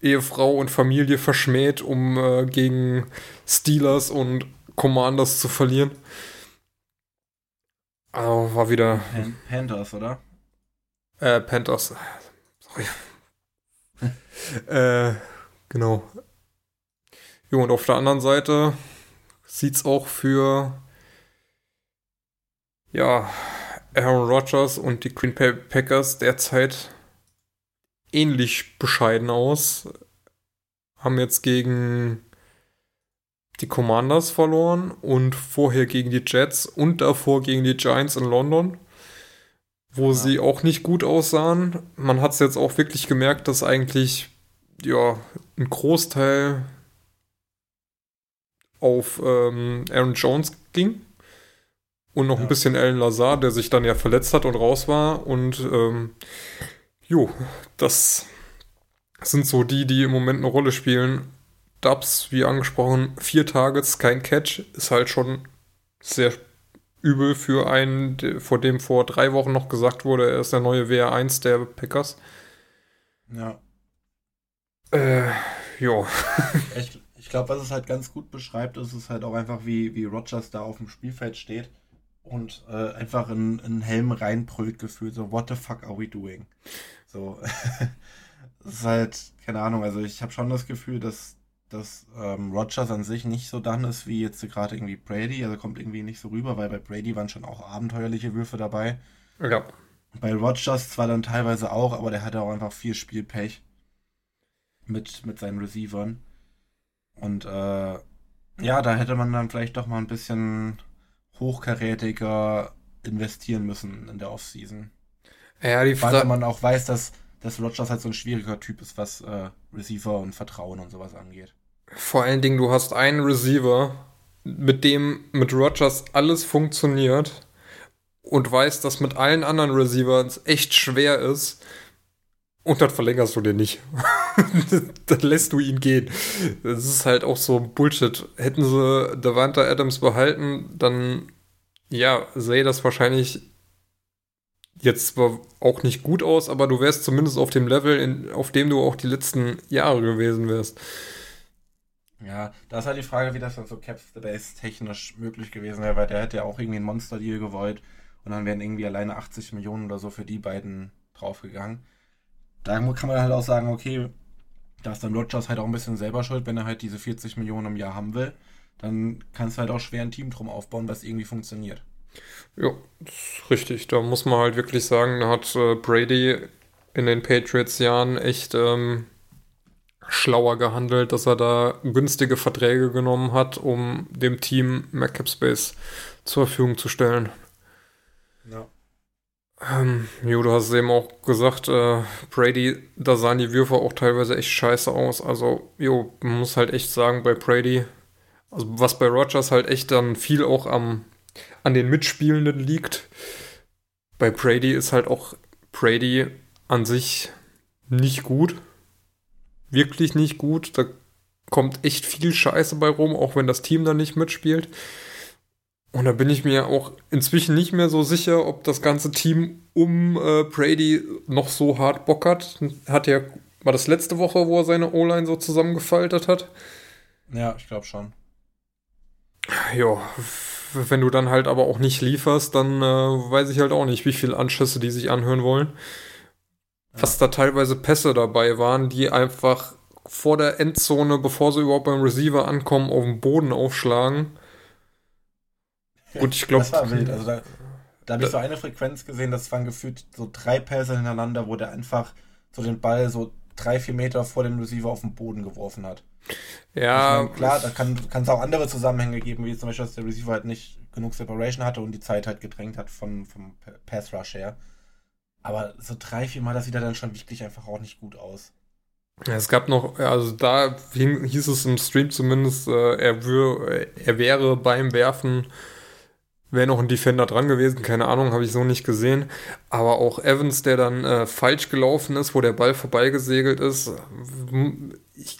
Ehefrau und Familie verschmäht, um äh, gegen Steelers und Commanders zu verlieren. Also war wieder Pan Panthers, oder? äh, Panthers. Sorry. [laughs] äh, genau. Jo, und auf der anderen Seite sieht's auch für ja, Aaron Rodgers und die Green Bay Packers derzeit ähnlich bescheiden aus. Haben jetzt gegen die Commanders verloren und vorher gegen die Jets und davor gegen die Giants in London, wo Ja. sie auch nicht gut aussahen. Man hat es jetzt auch wirklich gemerkt, dass eigentlich ja ein Großteil auf ähm, Aaron Jones ging und noch Ja. ein bisschen Alan Lazar, der sich dann ja verletzt hat und raus war und ähm, jo, das sind so die, die im Moment eine Rolle spielen. Dubs, wie angesprochen, vier Targets, kein Catch, ist halt schon sehr übel für einen, vor dem vor drei Wochen noch gesagt wurde, er ist der neue WR1 der Packers. Ja. Äh, ja. ich, ich glaube, was es halt ganz gut beschreibt, ist es halt auch einfach, wie, wie Rogers da auf dem Spielfeld steht und äh, einfach in einen Helm reinbrüllt gefühlt, so, what the fuck are we doing? So, [laughs] es ist halt, keine Ahnung, also ich habe schon das Gefühl, dass, dass ähm, Rogers an sich nicht so dann ist wie jetzt gerade irgendwie Brady, also kommt irgendwie nicht so rüber, weil bei Brady waren schon auch abenteuerliche Würfe dabei. Ja. Bei Rogers zwar dann teilweise auch, aber der hatte auch einfach viel Spielpech mit, mit seinen Receivern. Und äh, ja, da hätte man dann vielleicht doch mal ein bisschen hochkarätiger investieren müssen in der Offseason. Ja, die Frage. Weil man auch weiß, dass, dass Rogers halt so ein schwieriger Typ ist, was äh, Receiver und Vertrauen und sowas angeht. Vor allen Dingen, du hast einen Receiver, mit dem mit Rogers alles funktioniert und weißt, dass mit allen anderen Receivers echt schwer ist und dann verlängerst du den nicht. [laughs] [laughs] dann lässt du ihn gehen. Das ist halt auch so Bullshit. Hätten sie Davanta Adams behalten, dann ja, sähe das wahrscheinlich jetzt zwar auch nicht gut aus, aber du wärst zumindest auf dem Level, in, auf dem du auch die letzten Jahre gewesen wärst. Ja, da ist halt die Frage, wie das dann so Cap Base technisch möglich gewesen wäre, weil der hätte ja auch irgendwie einen Monster-Deal gewollt und dann wären irgendwie alleine 80 Millionen oder so für die beiden draufgegangen. Da kann man halt auch sagen, okay, da ist dann Rogers halt auch ein bisschen selber schuld, wenn er halt diese 40 Millionen im Jahr haben will. Dann kannst du halt auch schwer ein Team drum aufbauen, was irgendwie funktioniert. Ja, ist richtig. Da muss man halt wirklich sagen, da hat äh, Brady in den Patriots-Jahren echt ähm, schlauer gehandelt, dass er da günstige Verträge genommen hat, um dem Team mehr Cap Space zur Verfügung zu stellen. Ja. Ähm, jo, du hast eben auch gesagt, äh, Brady, da sahen die Würfe auch teilweise echt scheiße aus. Also, jo, man muss halt echt sagen, bei Brady, also was bei Rogers halt echt dann viel auch am, an den Mitspielenden liegt. Bei Brady ist halt auch Brady an sich nicht gut. Wirklich nicht gut. Da kommt echt viel Scheiße bei rum, auch wenn das Team dann nicht mitspielt. Und da bin ich mir auch inzwischen nicht mehr so sicher, ob das ganze Team um äh, Brady noch so hart Bock hat. Hat ja, war das letzte Woche, wo er seine O-Line so zusammengefaltet hat? Ja, ich glaube schon. Ja, wenn du dann halt aber auch nicht lieferst, dann äh, weiß ich halt auch nicht, wie viele Anschüsse die sich anhören wollen. Ja. Was da teilweise Pässe dabei waren, die einfach vor der Endzone, bevor sie überhaupt beim Receiver ankommen, auf den Boden aufschlagen Gut, ich glaube. Das war wild. Also da, da habe ich so eine Frequenz gesehen, das waren gefühlt so drei Pässe hintereinander, wo der einfach so den Ball so drei, vier Meter vor dem Receiver auf den Boden geworfen hat. Ja. Meine, klar, da kann es auch andere Zusammenhänge geben, wie zum Beispiel, dass der Receiver halt nicht genug Separation hatte und die Zeit halt gedrängt hat von, vom Pass Rush her. Aber so drei, vier Mal, das sieht dann schon wirklich einfach auch nicht gut aus. Ja, es gab noch, also da hieß es im Stream zumindest, äh, er, wür, er wäre beim Werfen Wäre noch ein Defender dran gewesen, keine Ahnung, habe ich so nicht gesehen. Aber auch Evans, der dann äh, falsch gelaufen ist, wo der Ball vorbeigesegelt ist. Ich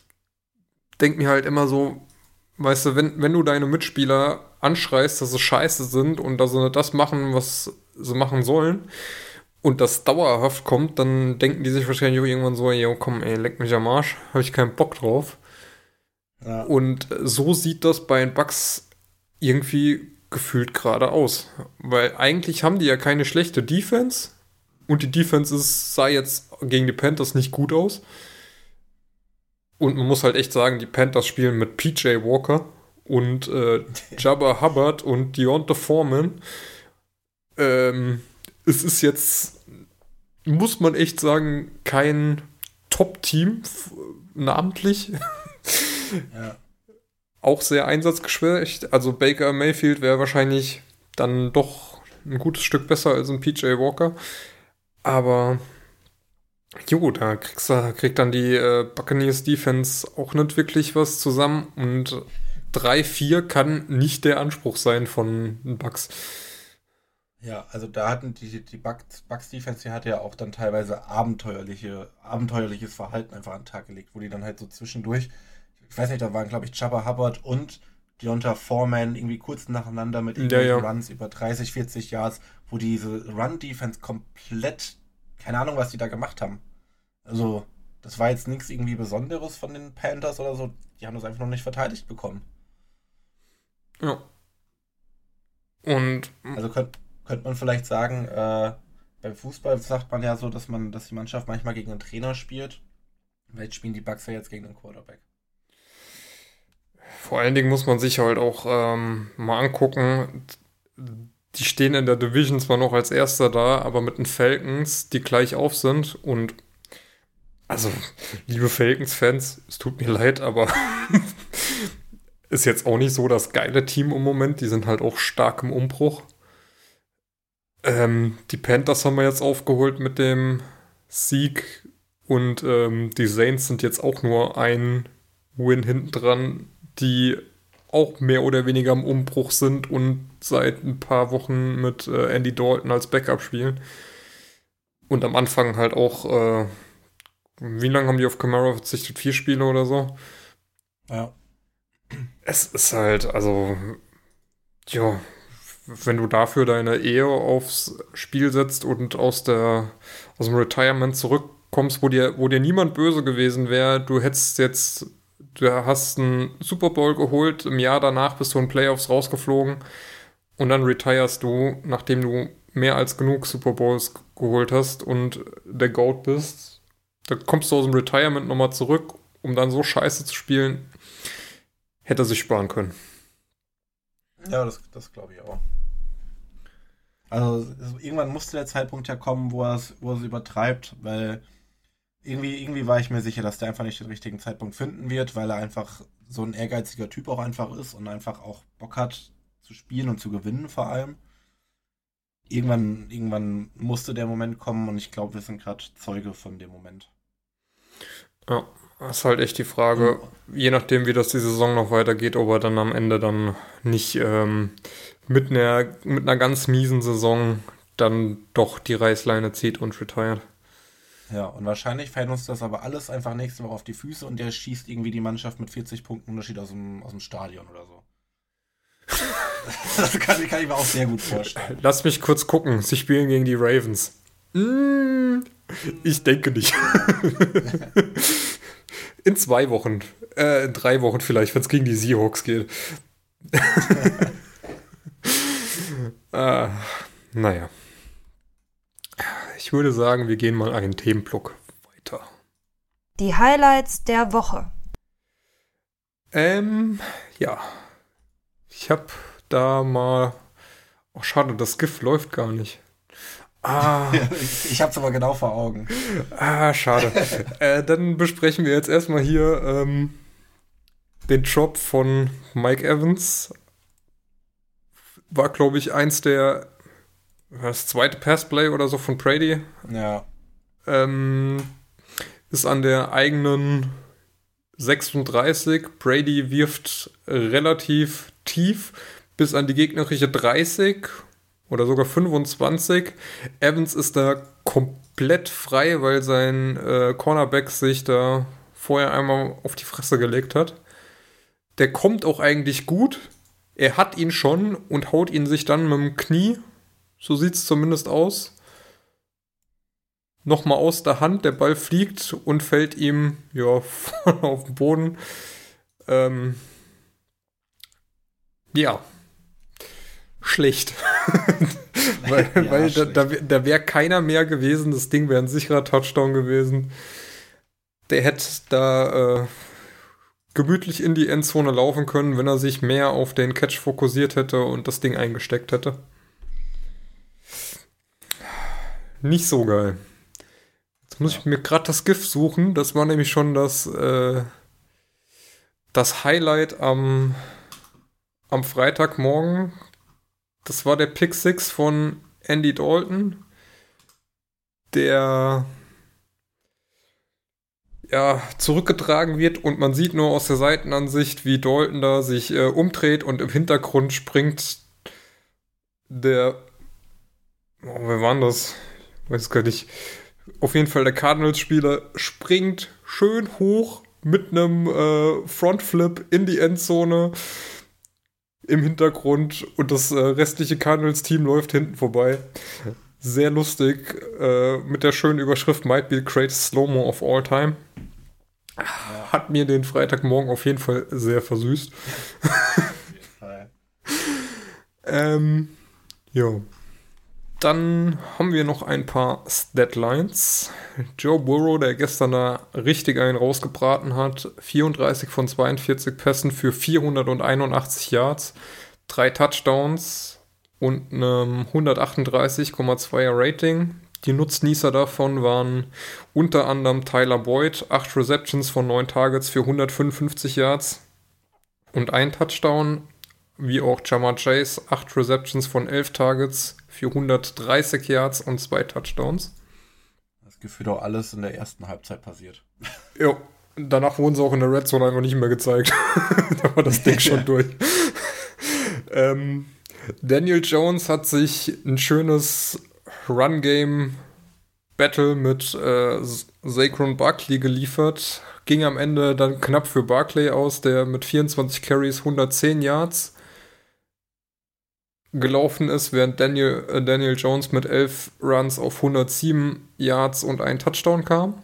denke mir halt immer so, weißt du, wenn, wenn du deine Mitspieler anschreist, dass sie scheiße sind und dass sie das machen, was sie machen sollen, und das dauerhaft kommt, dann denken die sich wahrscheinlich irgendwann so, yo, komm, ey, leck mich am Arsch, habe ich keinen Bock drauf. Ja. Und so sieht das bei den Bugs irgendwie gefühlt gerade aus. Weil eigentlich haben die ja keine schlechte Defense. Und die Defense ist, sah jetzt gegen die Panthers nicht gut aus. Und man muss halt echt sagen, die Panthers spielen mit PJ Walker und äh, [laughs] Jabba Hubbard und Deonta Foreman. Ähm, es ist jetzt, muss man echt sagen, kein Top-Team namentlich. Ja [laughs] auch sehr einsatzgeschwächt. Also Baker Mayfield wäre wahrscheinlich dann doch ein gutes Stück besser als ein PJ Walker. Aber jo, da kriegst du, kriegt dann die äh, Buccaneers Defense auch nicht wirklich was zusammen und 3-4 kann nicht der Anspruch sein von Bucks. Ja, also da hatten die, die Bucks, Bucks Defense, die hat ja auch dann teilweise abenteuerliche, abenteuerliches Verhalten einfach an den Tag gelegt, wo die dann halt so zwischendurch ich weiß nicht, da waren, glaube ich, Chubba Hubbard und Deonta Foreman irgendwie kurz nacheinander mit Ja, ja. Runs über 30, 40 Yards, wo diese Run-Defense komplett, keine Ahnung, was die da gemacht haben. Also, das war jetzt nichts irgendwie Besonderes von den Panthers oder so. Die haben das einfach noch nicht verteidigt bekommen. Ja. Und Also könnte könnt man vielleicht sagen, äh, beim Fußball sagt man ja so, dass man, dass die Mannschaft manchmal gegen einen Trainer spielt. Vielleicht spielen die Bucks ja jetzt gegen einen Quarterback. Vor allen Dingen muss man sich halt auch ähm, mal angucken, die stehen in der Division zwar noch als Erster da, aber mit den Falcons, die gleich auf sind und also, liebe Falcons-Fans, es tut mir leid, aber [laughs] ist jetzt auch nicht so das geile Team im Moment. Die sind halt auch stark im Umbruch. Ähm, die Panthers haben wir jetzt aufgeholt mit dem Sieg und ähm, die Saints sind jetzt auch nur ein Win hinten dran, die auch mehr oder weniger im Umbruch sind und seit ein paar Wochen mit äh, Andy Dalton als Backup spielen. Und am Anfang halt auch, äh, wie lange haben die auf Camara verzichtet? Vier Spiele oder so? Ja. Es ist halt, also, ja, wenn du dafür deine Ehe aufs Spiel setzt und aus der aus dem Retirement zurückkommst, wo dir, wo dir niemand böse gewesen wäre, du hättest jetzt, du hast einen Super Bowl geholt, im Jahr danach bist du in Playoffs rausgeflogen und dann retirest du, nachdem du mehr als genug Super Bowls geholt hast und der Goat bist. Da kommst du aus dem Retirement nochmal zurück, um dann so scheiße zu spielen. Hätte er sich sparen können. Ja, das, das glaube ich auch. Also irgendwann musste der Zeitpunkt ja kommen, wo er es übertreibt, weil irgendwie, irgendwie war ich mir sicher, dass der einfach nicht den richtigen Zeitpunkt finden wird, weil er einfach so ein ehrgeiziger Typ auch einfach ist und einfach auch Bock hat zu spielen und zu gewinnen vor allem. Irgendwann, irgendwann musste der Moment kommen und ich glaube, wir sind gerade Zeuge von dem Moment. Ja, das ist halt echt die Frage, je nachdem, wie das die Saison noch weitergeht, ob er dann am Ende dann nicht ähm, mit, einer, mit einer ganz miesen Saison dann doch die Reißleine zieht und retired. Ja, und wahrscheinlich fällt uns das aber alles einfach nächste Woche auf die Füße und der schießt irgendwie die Mannschaft mit 40 Punkten Unterschied aus dem, aus dem Stadion oder so. [laughs] das kann, kann ich mir auch sehr gut vorstellen. Lass mich kurz gucken. Sie spielen gegen die Ravens. Mm, ich denke nicht. [laughs] in zwei Wochen. Äh, in drei Wochen vielleicht, wenn es gegen die Seahawks geht. äh, [laughs] naja. Ich würde sagen, wir gehen mal einen Themenblock weiter. Die Highlights der Woche. Ähm, ja. Ich habe da mal. Oh, schade, das GIF läuft gar nicht. Ah. [laughs] Ich hab's aber genau vor Augen. Ah, schade. [laughs] äh, dann besprechen wir jetzt erstmal hier ähm, den Job von Mike Evans. War, glaube ich, eins der. Das zweite Passplay oder so von Brady. Ja. Ähm, ist an der eigenen 36. Brady wirft relativ tief bis an die gegnerische 30 oder sogar 25. Evans ist da komplett frei, weil sein äh, Cornerback sich da vorher einmal auf die Fresse gelegt hat. Der kommt auch eigentlich gut. Er hat ihn schon und haut ihn sich dann mit dem Knie. So sieht es zumindest aus. Nochmal aus der Hand. Der Ball fliegt und fällt ihm ja [laughs] auf den Boden. Ähm, ja. Schlecht. [laughs] weil Ja, weil da, schlecht. da, wär- da wäre keiner mehr gewesen. Das Ding wäre ein sicherer Touchdown gewesen. Der hätte da äh, gemütlich in die Endzone laufen können, wenn er sich mehr auf den Catch fokussiert hätte und das Ding eingesteckt hätte. Nicht so geil. Jetzt muss ich mir gerade das GIF suchen. Das war nämlich schon das, äh, das Highlight am, am Freitagmorgen. Das war der Pick 6 von Andy Dalton. Der ja, zurückgetragen wird und man sieht nur aus der Seitenansicht, wie Dalton da sich äh, umdreht und im Hintergrund springt der. Oh, wer war denn das? Weiß gar nicht. Auf jeden Fall der Cardinals-Spieler springt schön hoch mit einem äh, Frontflip in die Endzone. im Hintergrund und das äh, restliche Cardinals-Team läuft hinten vorbei. Sehr lustig, äh, mit der schönen Überschrift Might be the greatest Slow-Mo of all time. Hat mir den Freitagmorgen auf jeden Fall sehr versüßt. [laughs] ähm, ja. Dann haben wir noch ein paar Statlines. Joe Burrow, der gestern da richtig einen rausgebraten hat, 34 von 42 Pässen für 481 Yards, drei Touchdowns und einem 138,2er Rating. Die Nutznießer davon waren unter anderem Tyler Boyd, 8 Receptions von 9 Targets für 155 Yards und ein Touchdown, wie auch Jamar Chase, 8 Receptions von 11 Targets für 130 Yards und zwei Touchdowns. Das gefühlt auch alles in der ersten Halbzeit passiert. Ja, danach wurden sie auch in der Red Zone einfach nicht mehr gezeigt. [laughs] da war das Ding [laughs] schon durch. ähm, Daniel Jones hat sich ein schönes Run-Game Battle mit äh, Saquon Barkley geliefert. Ging am Ende dann knapp für Barkley aus, der mit 24 Carries 110 Yards gelaufen ist, während Daniel, äh, Daniel Jones mit 11 Runs auf 107 Yards und ein Touchdown kam.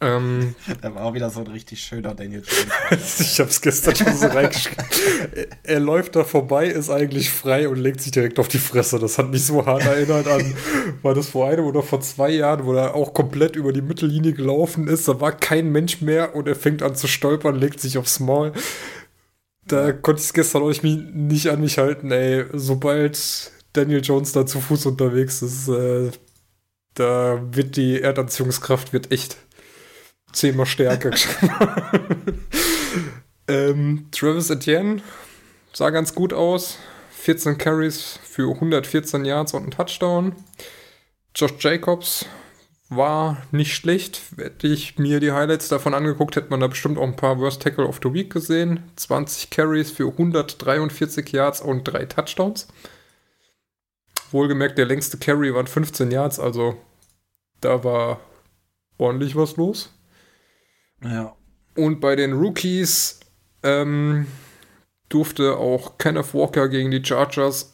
Ähm, da [laughs] war auch wieder so ein richtig schöner Daniel [laughs] Jones. ich hab's gestern schon so reingeschrieben. [laughs] er läuft da vorbei, ist eigentlich frei und legt sich direkt auf die Fresse. Das hat mich so hart erinnert an, war das vor einem oder vor zwei Jahren, wo er auch komplett über die Mittellinie gelaufen ist. Da war kein Mensch mehr und er fängt an zu stolpern, legt sich aufs Maul. Da konnte ich es gestern euch nicht an mich halten, ey. Sobald Daniel Jones da zu Fuß unterwegs ist, äh, da wird die Erdanziehungskraft wird echt zehnmal stärker. [laughs] [laughs] ähm, Travis Etienne sah ganz gut aus. 14 Carries für 114 Yards und ein Touchdown. Josh Jacobs war nicht schlecht. Hätte ich mir die Highlights davon angeguckt, hätte man da bestimmt auch ein paar Worst Tackle of the Week gesehen. 20 Carries für 143 Yards und drei Touchdowns. Wohlgemerkt, der längste Carry waren 15 Yards, also da war ordentlich was los. Ja. Und bei den Rookies ähm, durfte auch Kenneth Walker gegen die Chargers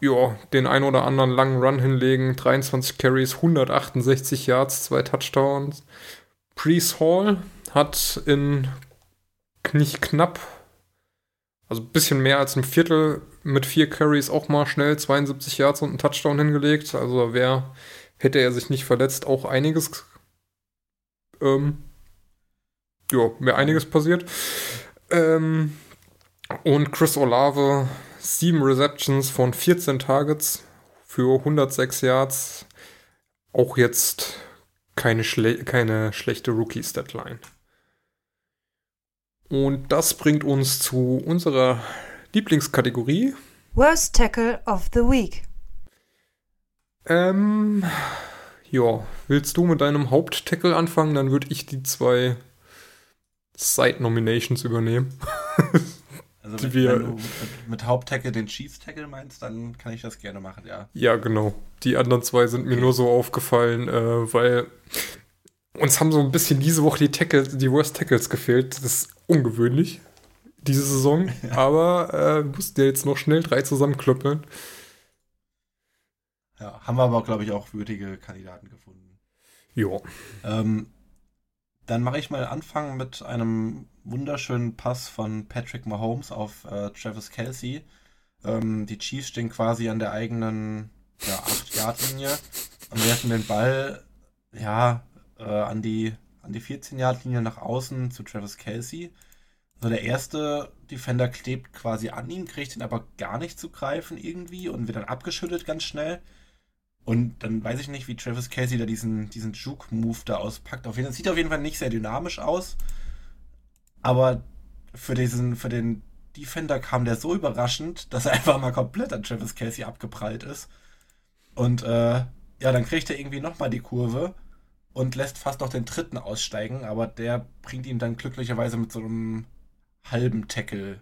ja, den ein oder anderen langen Run hinlegen. 23 Carries, 168 Yards, zwei Touchdowns. Priest Hall hat in nicht knapp, also ein bisschen mehr als ein Viertel mit vier Carries auch mal schnell 72 Yards und einen Touchdown hingelegt. Also wer hätte er sich nicht verletzt, auch einiges, ähm, ja, wäre einiges passiert. Ähm, und Chris Olave 7 Receptions von 14 Targets für 106 Yards. Auch jetzt keine, schle keine schlechte Rookie-Statline. Und das bringt uns zu unserer Lieblingskategorie. Worst Tackle of the Week. Ähm, ja, willst du mit deinem Haupttackle anfangen? Dann würde ich die zwei Side-Nominations übernehmen. [laughs] Also mit, wir, wenn du mit, mit Haupttackle den Chiefs-Tackle meinst, dann kann ich das gerne machen, ja. Ja, genau. Die anderen zwei sind okay. mir nur so aufgefallen, äh, weil uns haben so ein bisschen diese Woche die Tackles, die Worst Tackles gefehlt. Das ist ungewöhnlich, diese Saison. [laughs] Ja. Aber äh, wir mussten ja jetzt noch schnell drei zusammenklöppeln. Ja, haben wir aber, glaube ich, auch würdige Kandidaten gefunden. Jo. Ähm, dann mache ich mal Anfang mit einem wunderschönen Pass von Patrick Mahomes auf äh, Travis Kelsey. Ähm, die Chiefs stehen quasi an der eigenen ja, 8-Yard-Linie und werfen den Ball ja, äh, an die, an die 14-Yard-Linie nach außen zu Travis Kelsey. Also der erste Defender klebt quasi an ihm, kriegt ihn aber gar nicht zu greifen irgendwie und wird dann abgeschüttelt ganz schnell. Und dann weiß ich nicht, wie Travis Casey da diesen, diesen Juke-Move da auspackt. Auf jeden Fall, sieht auf jeden Fall nicht sehr dynamisch aus. Aber für diesen, für den Defender kam der so überraschend, dass er einfach mal komplett an Travis Casey abgeprallt ist. Und äh, ja, dann kriegt er irgendwie nochmal die Kurve und lässt fast noch den dritten aussteigen, aber der bringt ihn dann glücklicherweise mit so einem halben Tackle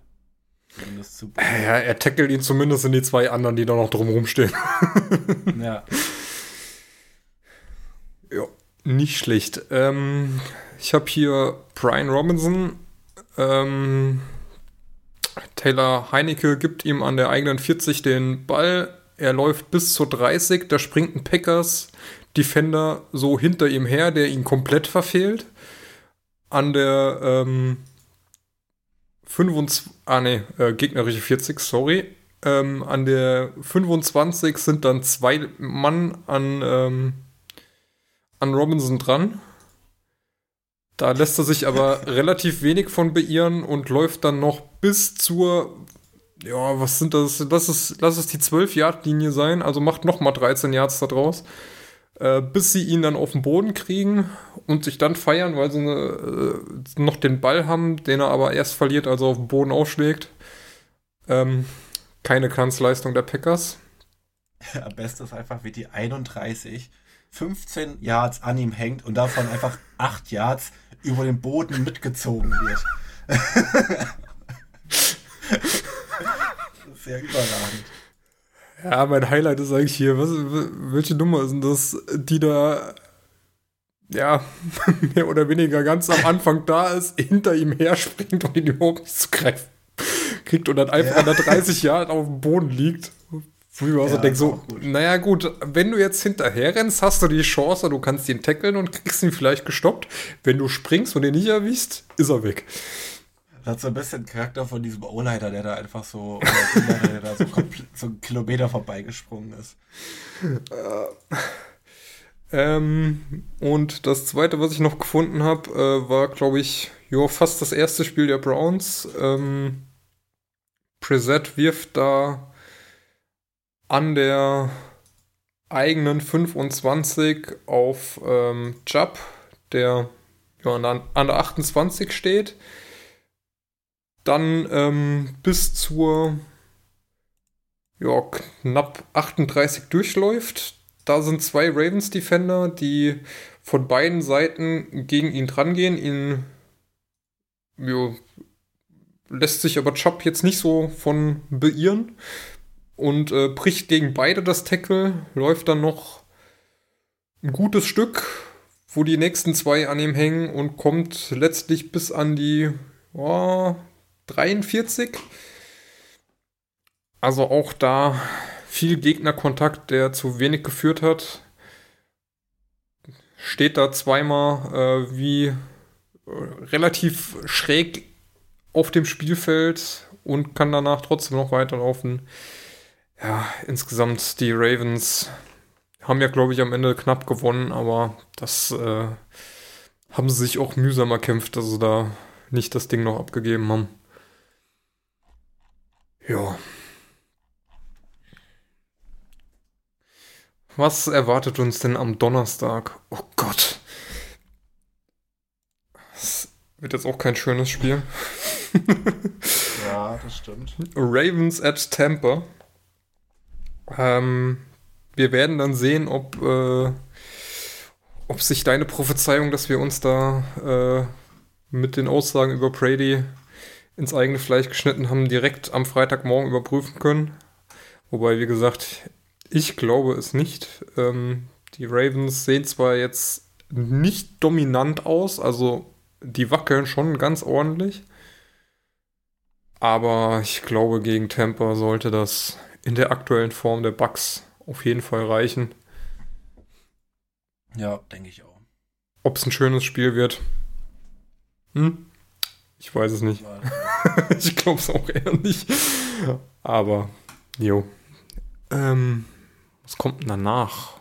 Zumindest zu ja, er tackelt ihn zumindest in die zwei anderen, die da noch drumherum stehen. [laughs] ja. Ja, nicht schlecht. Ähm, ich habe hier Brian Robinson. Ähm, Taylor Heinecke gibt ihm an der eigenen 40 den Ball. Er läuft bis zur 30. Da springt ein Packers Defender so hinter ihm her, der ihn komplett verfehlt. An der ähm, 25, ah ne, äh, gegnerische 40, sorry. Ähm, an der 25 sind dann zwei Mann an, ähm, an Robinson dran. Da lässt er sich aber [laughs] relativ wenig von beirren und läuft dann noch bis zur, ja, was sind das? Lass es, lass es die 12-Yard-Linie sein, also macht nochmal 13 Yards da draus. Äh, bis sie ihn dann auf den Boden kriegen und sich dann feiern, weil sie äh, noch den Ball haben, den er aber erst verliert, als er auf den Boden aufschlägt. Ähm, keine Kanzleistung der Packers. [laughs] Am besten ist einfach, wie die 31 15 Yards an ihm hängt und davon einfach 8 Yards über den Boden mitgezogen wird. [laughs] Sehr überragend. Ja, mein Highlight ist eigentlich hier, was, welche Nummer ist denn das, die da, ja, [laughs] mehr oder weniger ganz am Anfang da ist, hinter ihm herspringt und ihn überhaupt nicht zu greifen kriegt und dann einfach ja. der 30 Jahre auf dem Boden liegt. Wo ich mir ja, so denke, so, naja gut, wenn du jetzt hinterher rennst, hast du die Chance, du kannst ihn tackeln und kriegst ihn vielleicht gestoppt. Wenn du springst und ihn nicht erwischst, ist er weg. Das hat so ein bisschen Charakter von diesem O-Leiter, der da einfach so, [laughs] der da so, so einen Kilometer vorbeigesprungen ist. Ähm, und das zweite, was ich noch gefunden habe, äh, war, glaube ich, jo, fast das erste Spiel der Browns. Ähm, Preset wirft da an der eigenen 25 auf ähm, Jupp, der ja, an, an der 28 steht. Dann ähm, bis zur ja, knapp 38 durchläuft. Da sind zwei Ravens Defender, die von beiden Seiten gegen ihn drangehen, ihn jo, lässt sich aber Chubb jetzt nicht so von beirren und äh, bricht gegen beide das Tackle, läuft dann noch ein gutes Stück, wo die nächsten zwei an ihm hängen und kommt letztlich bis an die oh, 43. Also auch da viel Gegnerkontakt, der zu wenig geführt hat. Steht da zweimal äh, wie äh, relativ schräg auf dem Spielfeld und kann danach trotzdem noch weiterlaufen. Ja, insgesamt die Ravens haben ja, glaube ich, am Ende knapp gewonnen, aber das äh, haben sie sich auch mühsam erkämpft, dass sie da nicht das Ding noch abgegeben haben. Ja. Was erwartet uns denn am Donnerstag? Oh Gott. Das wird jetzt auch kein schönes Spiel. ja, das stimmt. Ravens at Tampa. Ähm, wir werden dann sehen, ob, äh, ob sich deine Prophezeiung, dass wir uns da äh, mit den Aussagen über Brady ins eigene Fleisch geschnitten haben, direkt am Freitagmorgen überprüfen können. Wobei, wie gesagt, ich glaube es nicht. Ähm, die Ravens sehen zwar jetzt nicht dominant aus, also die wackeln schon ganz ordentlich. Aber ich glaube, gegen Tampa sollte das in der aktuellen Form der Bugs auf jeden Fall reichen. Ja, denke ich auch. Ob es ein schönes Spiel wird? Hm? Ich weiß es nicht. [laughs] ich glaube es auch eher nicht. Aber, jo. Ähm, was kommt denn danach?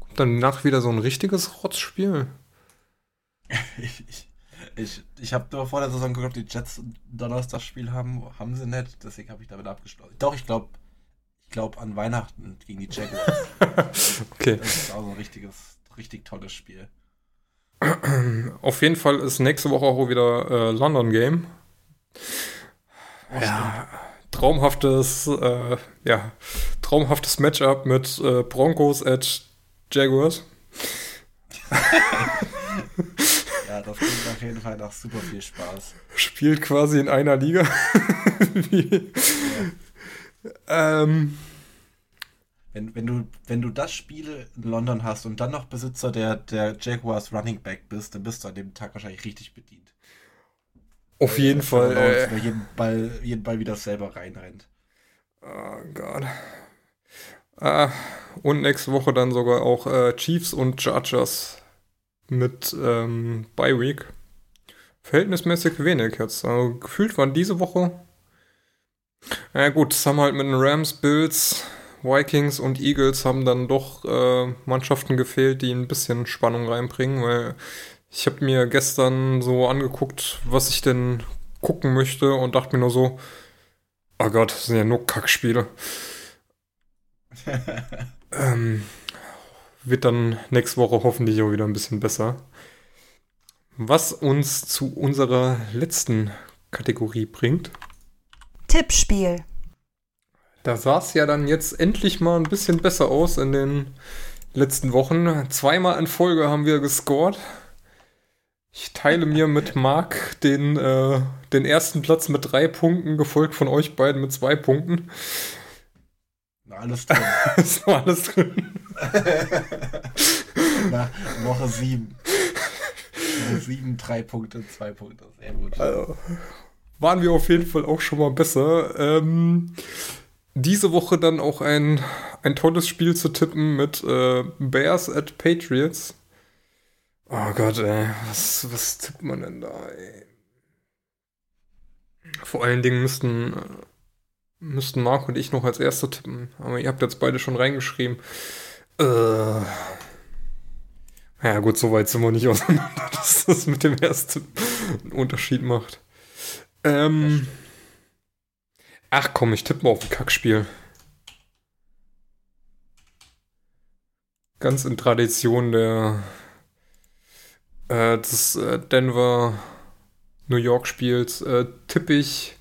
Kommt danach wieder so ein richtiges Rotzspiel? [laughs] ich, ich, ich, ich habe nur vor der Saison geglaubt, die Jets Donnerstagsspiel haben. Haben sie nicht, deswegen habe ich damit abgeschlossen. Doch, ich glaube ich glaub an Weihnachten gegen die Jaguars. [laughs] okay. Das ist auch so ein richtiges, richtig tolles Spiel. Auf jeden Fall ist nächste Woche auch wieder äh, London Game. Oh, ja, traumhaftes, äh, ja, traumhaftes Matchup mit äh, Broncos at Jaguars. [laughs] [laughs] Ja, das klingt auf jeden Fall nach super viel Spaß. Spielt quasi in einer Liga. [laughs] ja. ähm. Wenn, wenn, du, wenn du das Spiel in London hast und dann noch Besitzer der, der Jaguars Running Back bist, dann bist du an dem Tag wahrscheinlich richtig bedient. Auf jeden Fall. Äh, jeden Ball, jeden Ball wieder selber reinrennt. oh Gott. Ah, und nächste Woche dann sogar auch äh, Chiefs und Chargers mit ähm, Bye Week. Verhältnismäßig wenig jetzt. Also gefühlt waren diese Woche. Ja gut, das haben halt mit den Rams, Bills, Vikings und Eagles haben dann doch äh, Mannschaften gefehlt, die ein bisschen Spannung reinbringen, weil ich habe mir gestern so angeguckt, was ich denn gucken möchte und dachte mir nur so, oh Gott, das sind ja nur Kackspiele. [laughs] ähm, wird dann nächste Woche hoffentlich auch wieder ein bisschen besser. Was uns zu unserer letzten Kategorie bringt. Tippspiel. Da sah es ja dann jetzt endlich mal ein bisschen besser aus in den letzten Wochen. Zweimal in Folge haben wir gescored. Ich teile mir mit Marc den, äh, den ersten Platz mit drei Punkten, gefolgt von euch beiden mit zwei Punkten. Alles drin. [laughs] ist noch alles drin. [laughs] Na, Woche 7. Woche 7, 3 Punkte, 2 Punkte. Sehr gut. Also, waren wir auf jeden Fall auch schon mal besser. Ähm, diese Woche dann auch ein, ein tolles Spiel zu tippen mit äh, Bears at Patriots. Oh Gott, ey, was, was tippt man denn da, ey? Vor allen Dingen müssten, müssten Marc und ich noch als Erster tippen. Aber ihr habt jetzt beide schon reingeschrieben. Äh. Ja gut, so weit sind wir nicht auseinander, [laughs] dass das mit dem ersten einen Unterschied macht. Ähm. Ach komm, ich tippe mal auf ein Kackspiel. Ganz in Tradition der äh, des äh, Denver New York Spiels äh, tippe ich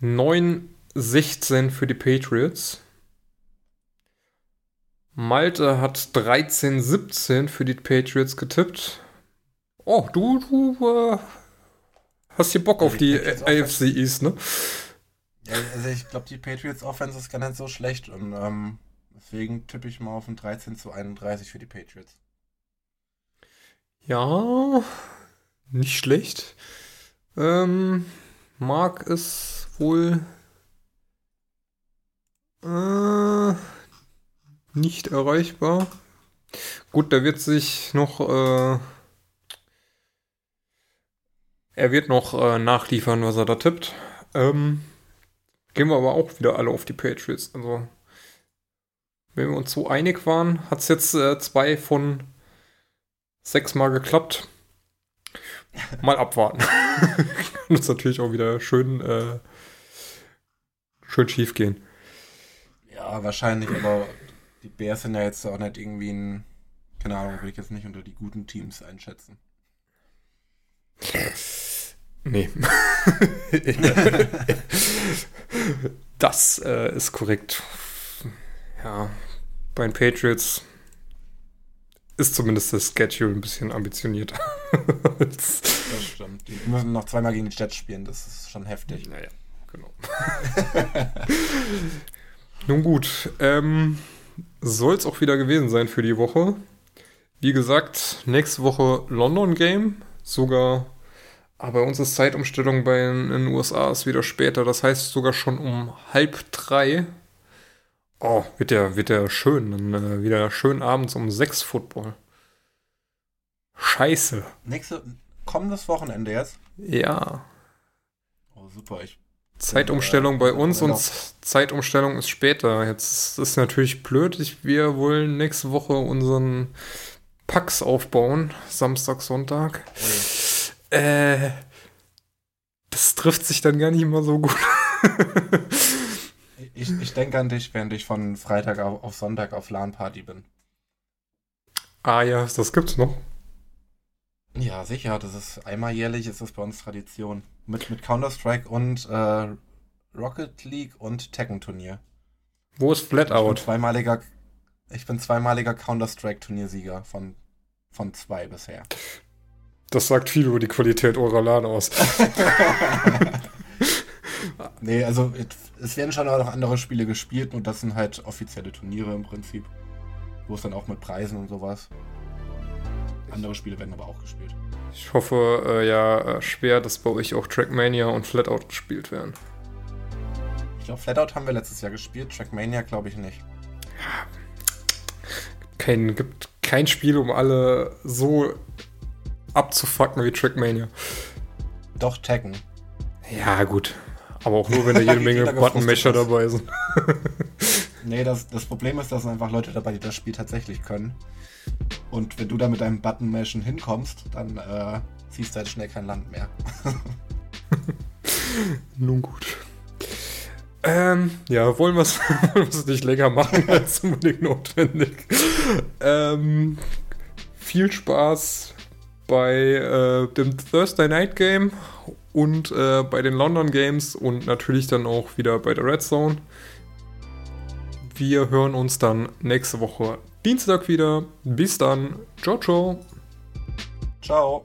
9-16 für die Patriots. Malte hat 13-17 für die Patriots getippt. Oh, du, du äh, hast hier Bock Ja, auf die die AFC East, ne? Ja, also ich glaube, die Patriots Offense ist gar nicht so schlecht und ähm, deswegen tippe ich mal auf ein 13 zu 31 für die Patriots. Ja, nicht schlecht. Ähm, Mark ist wohl äh, nicht erreichbar. Gut, der wird sich noch, äh, er wird noch äh, nachliefern, was er da tippt. Ähm, gehen wir aber auch wieder alle auf die Patriots. Also, wenn wir uns so einig waren, hat es jetzt äh, zwei von sechsmal geklappt. Mal abwarten. [laughs] Kann uns natürlich auch wieder schön, äh, schön schief gehen. Ja, wahrscheinlich, aber die Bears sind ja jetzt auch nicht irgendwie ein, keine Ahnung, würde ich jetzt nicht unter die guten Teams einschätzen. Nee. [laughs] das äh, ist korrekt. Ja, bei den Patriots ist zumindest das Schedule ein bisschen ambitionierter. [laughs] Das stimmt. Die müssen noch zweimal gegen die Jets spielen, das ist schon heftig. Naja, genau. [laughs] Nun gut, ähm, soll es auch wieder gewesen sein für die Woche. Wie gesagt, nächste Woche London Game, sogar, aber bei uns ist Zeitumstellung bei in den USA ist wieder später, das heißt sogar schon um halb drei. Oh, wird der, wird der schön, dann äh, wieder schön abends um sechs Football. Scheiße. Nächste, kommendes Wochenende jetzt? Ja. Oh, super. Ich, Zeitumstellung bei uns und genau. Z- Zeitumstellung ist später. Jetzt ist es natürlich blöd. Ich, wir wollen nächste Woche unseren Pax aufbauen. Samstag, Sonntag. oh, Äh, das trifft sich dann gar nicht mal so gut. ich, ich denke an dich, während ich von Freitag auf, auf Sonntag auf LAN-Party bin. ah ja, das gibt's noch. Ja, sicher. Das ist einmal jährlich, ist das bei uns Tradition. Mit, mit Counter-Strike und äh, Rocket League und Tekken-Turnier. Wo ist Ich bin Flatout? zweimaliger, ich bin zweimaliger Counter-Strike-Turniersieger von, von zwei bisher. Das sagt viel über die Qualität eurer LAN aus. [laughs] Nee, also es werden schon auch noch andere Spiele gespielt und das sind halt offizielle Turniere im Prinzip. Wo es dann auch mit Preisen und sowas. Andere Spiele werden aber auch gespielt. Ich hoffe äh, ja äh, schwer, dass bei euch auch Trackmania und Flatout gespielt werden. Ich glaube, Flatout haben wir letztes Jahr gespielt, Trackmania glaube ich nicht. Kein, gibt kein Spiel, um alle so abzufacken wie Trackmania. Doch, Tekken. Ja, gut. Aber auch nur, wenn da jede [laughs] Menge Buttonmesher dabei sind. nee, das, das Problem ist, da sind einfach Leute dabei, die das Spiel tatsächlich können. Und wenn du da mit deinem Button-Mashen hinkommst, dann äh, ziehst du halt schnell kein Land mehr. [laughs] Nun gut. Ähm, ja, wollen wir es [laughs] nicht länger machen [laughs] als unbedingt notwendig. Ähm, viel Spaß bei äh, dem Thursday Night Game und äh, bei den London Games und natürlich dann auch wieder bei der Red Zone. Wir hören uns dann nächste Woche Dienstag wieder. Bis dann. Ciao, ciao. Ciao.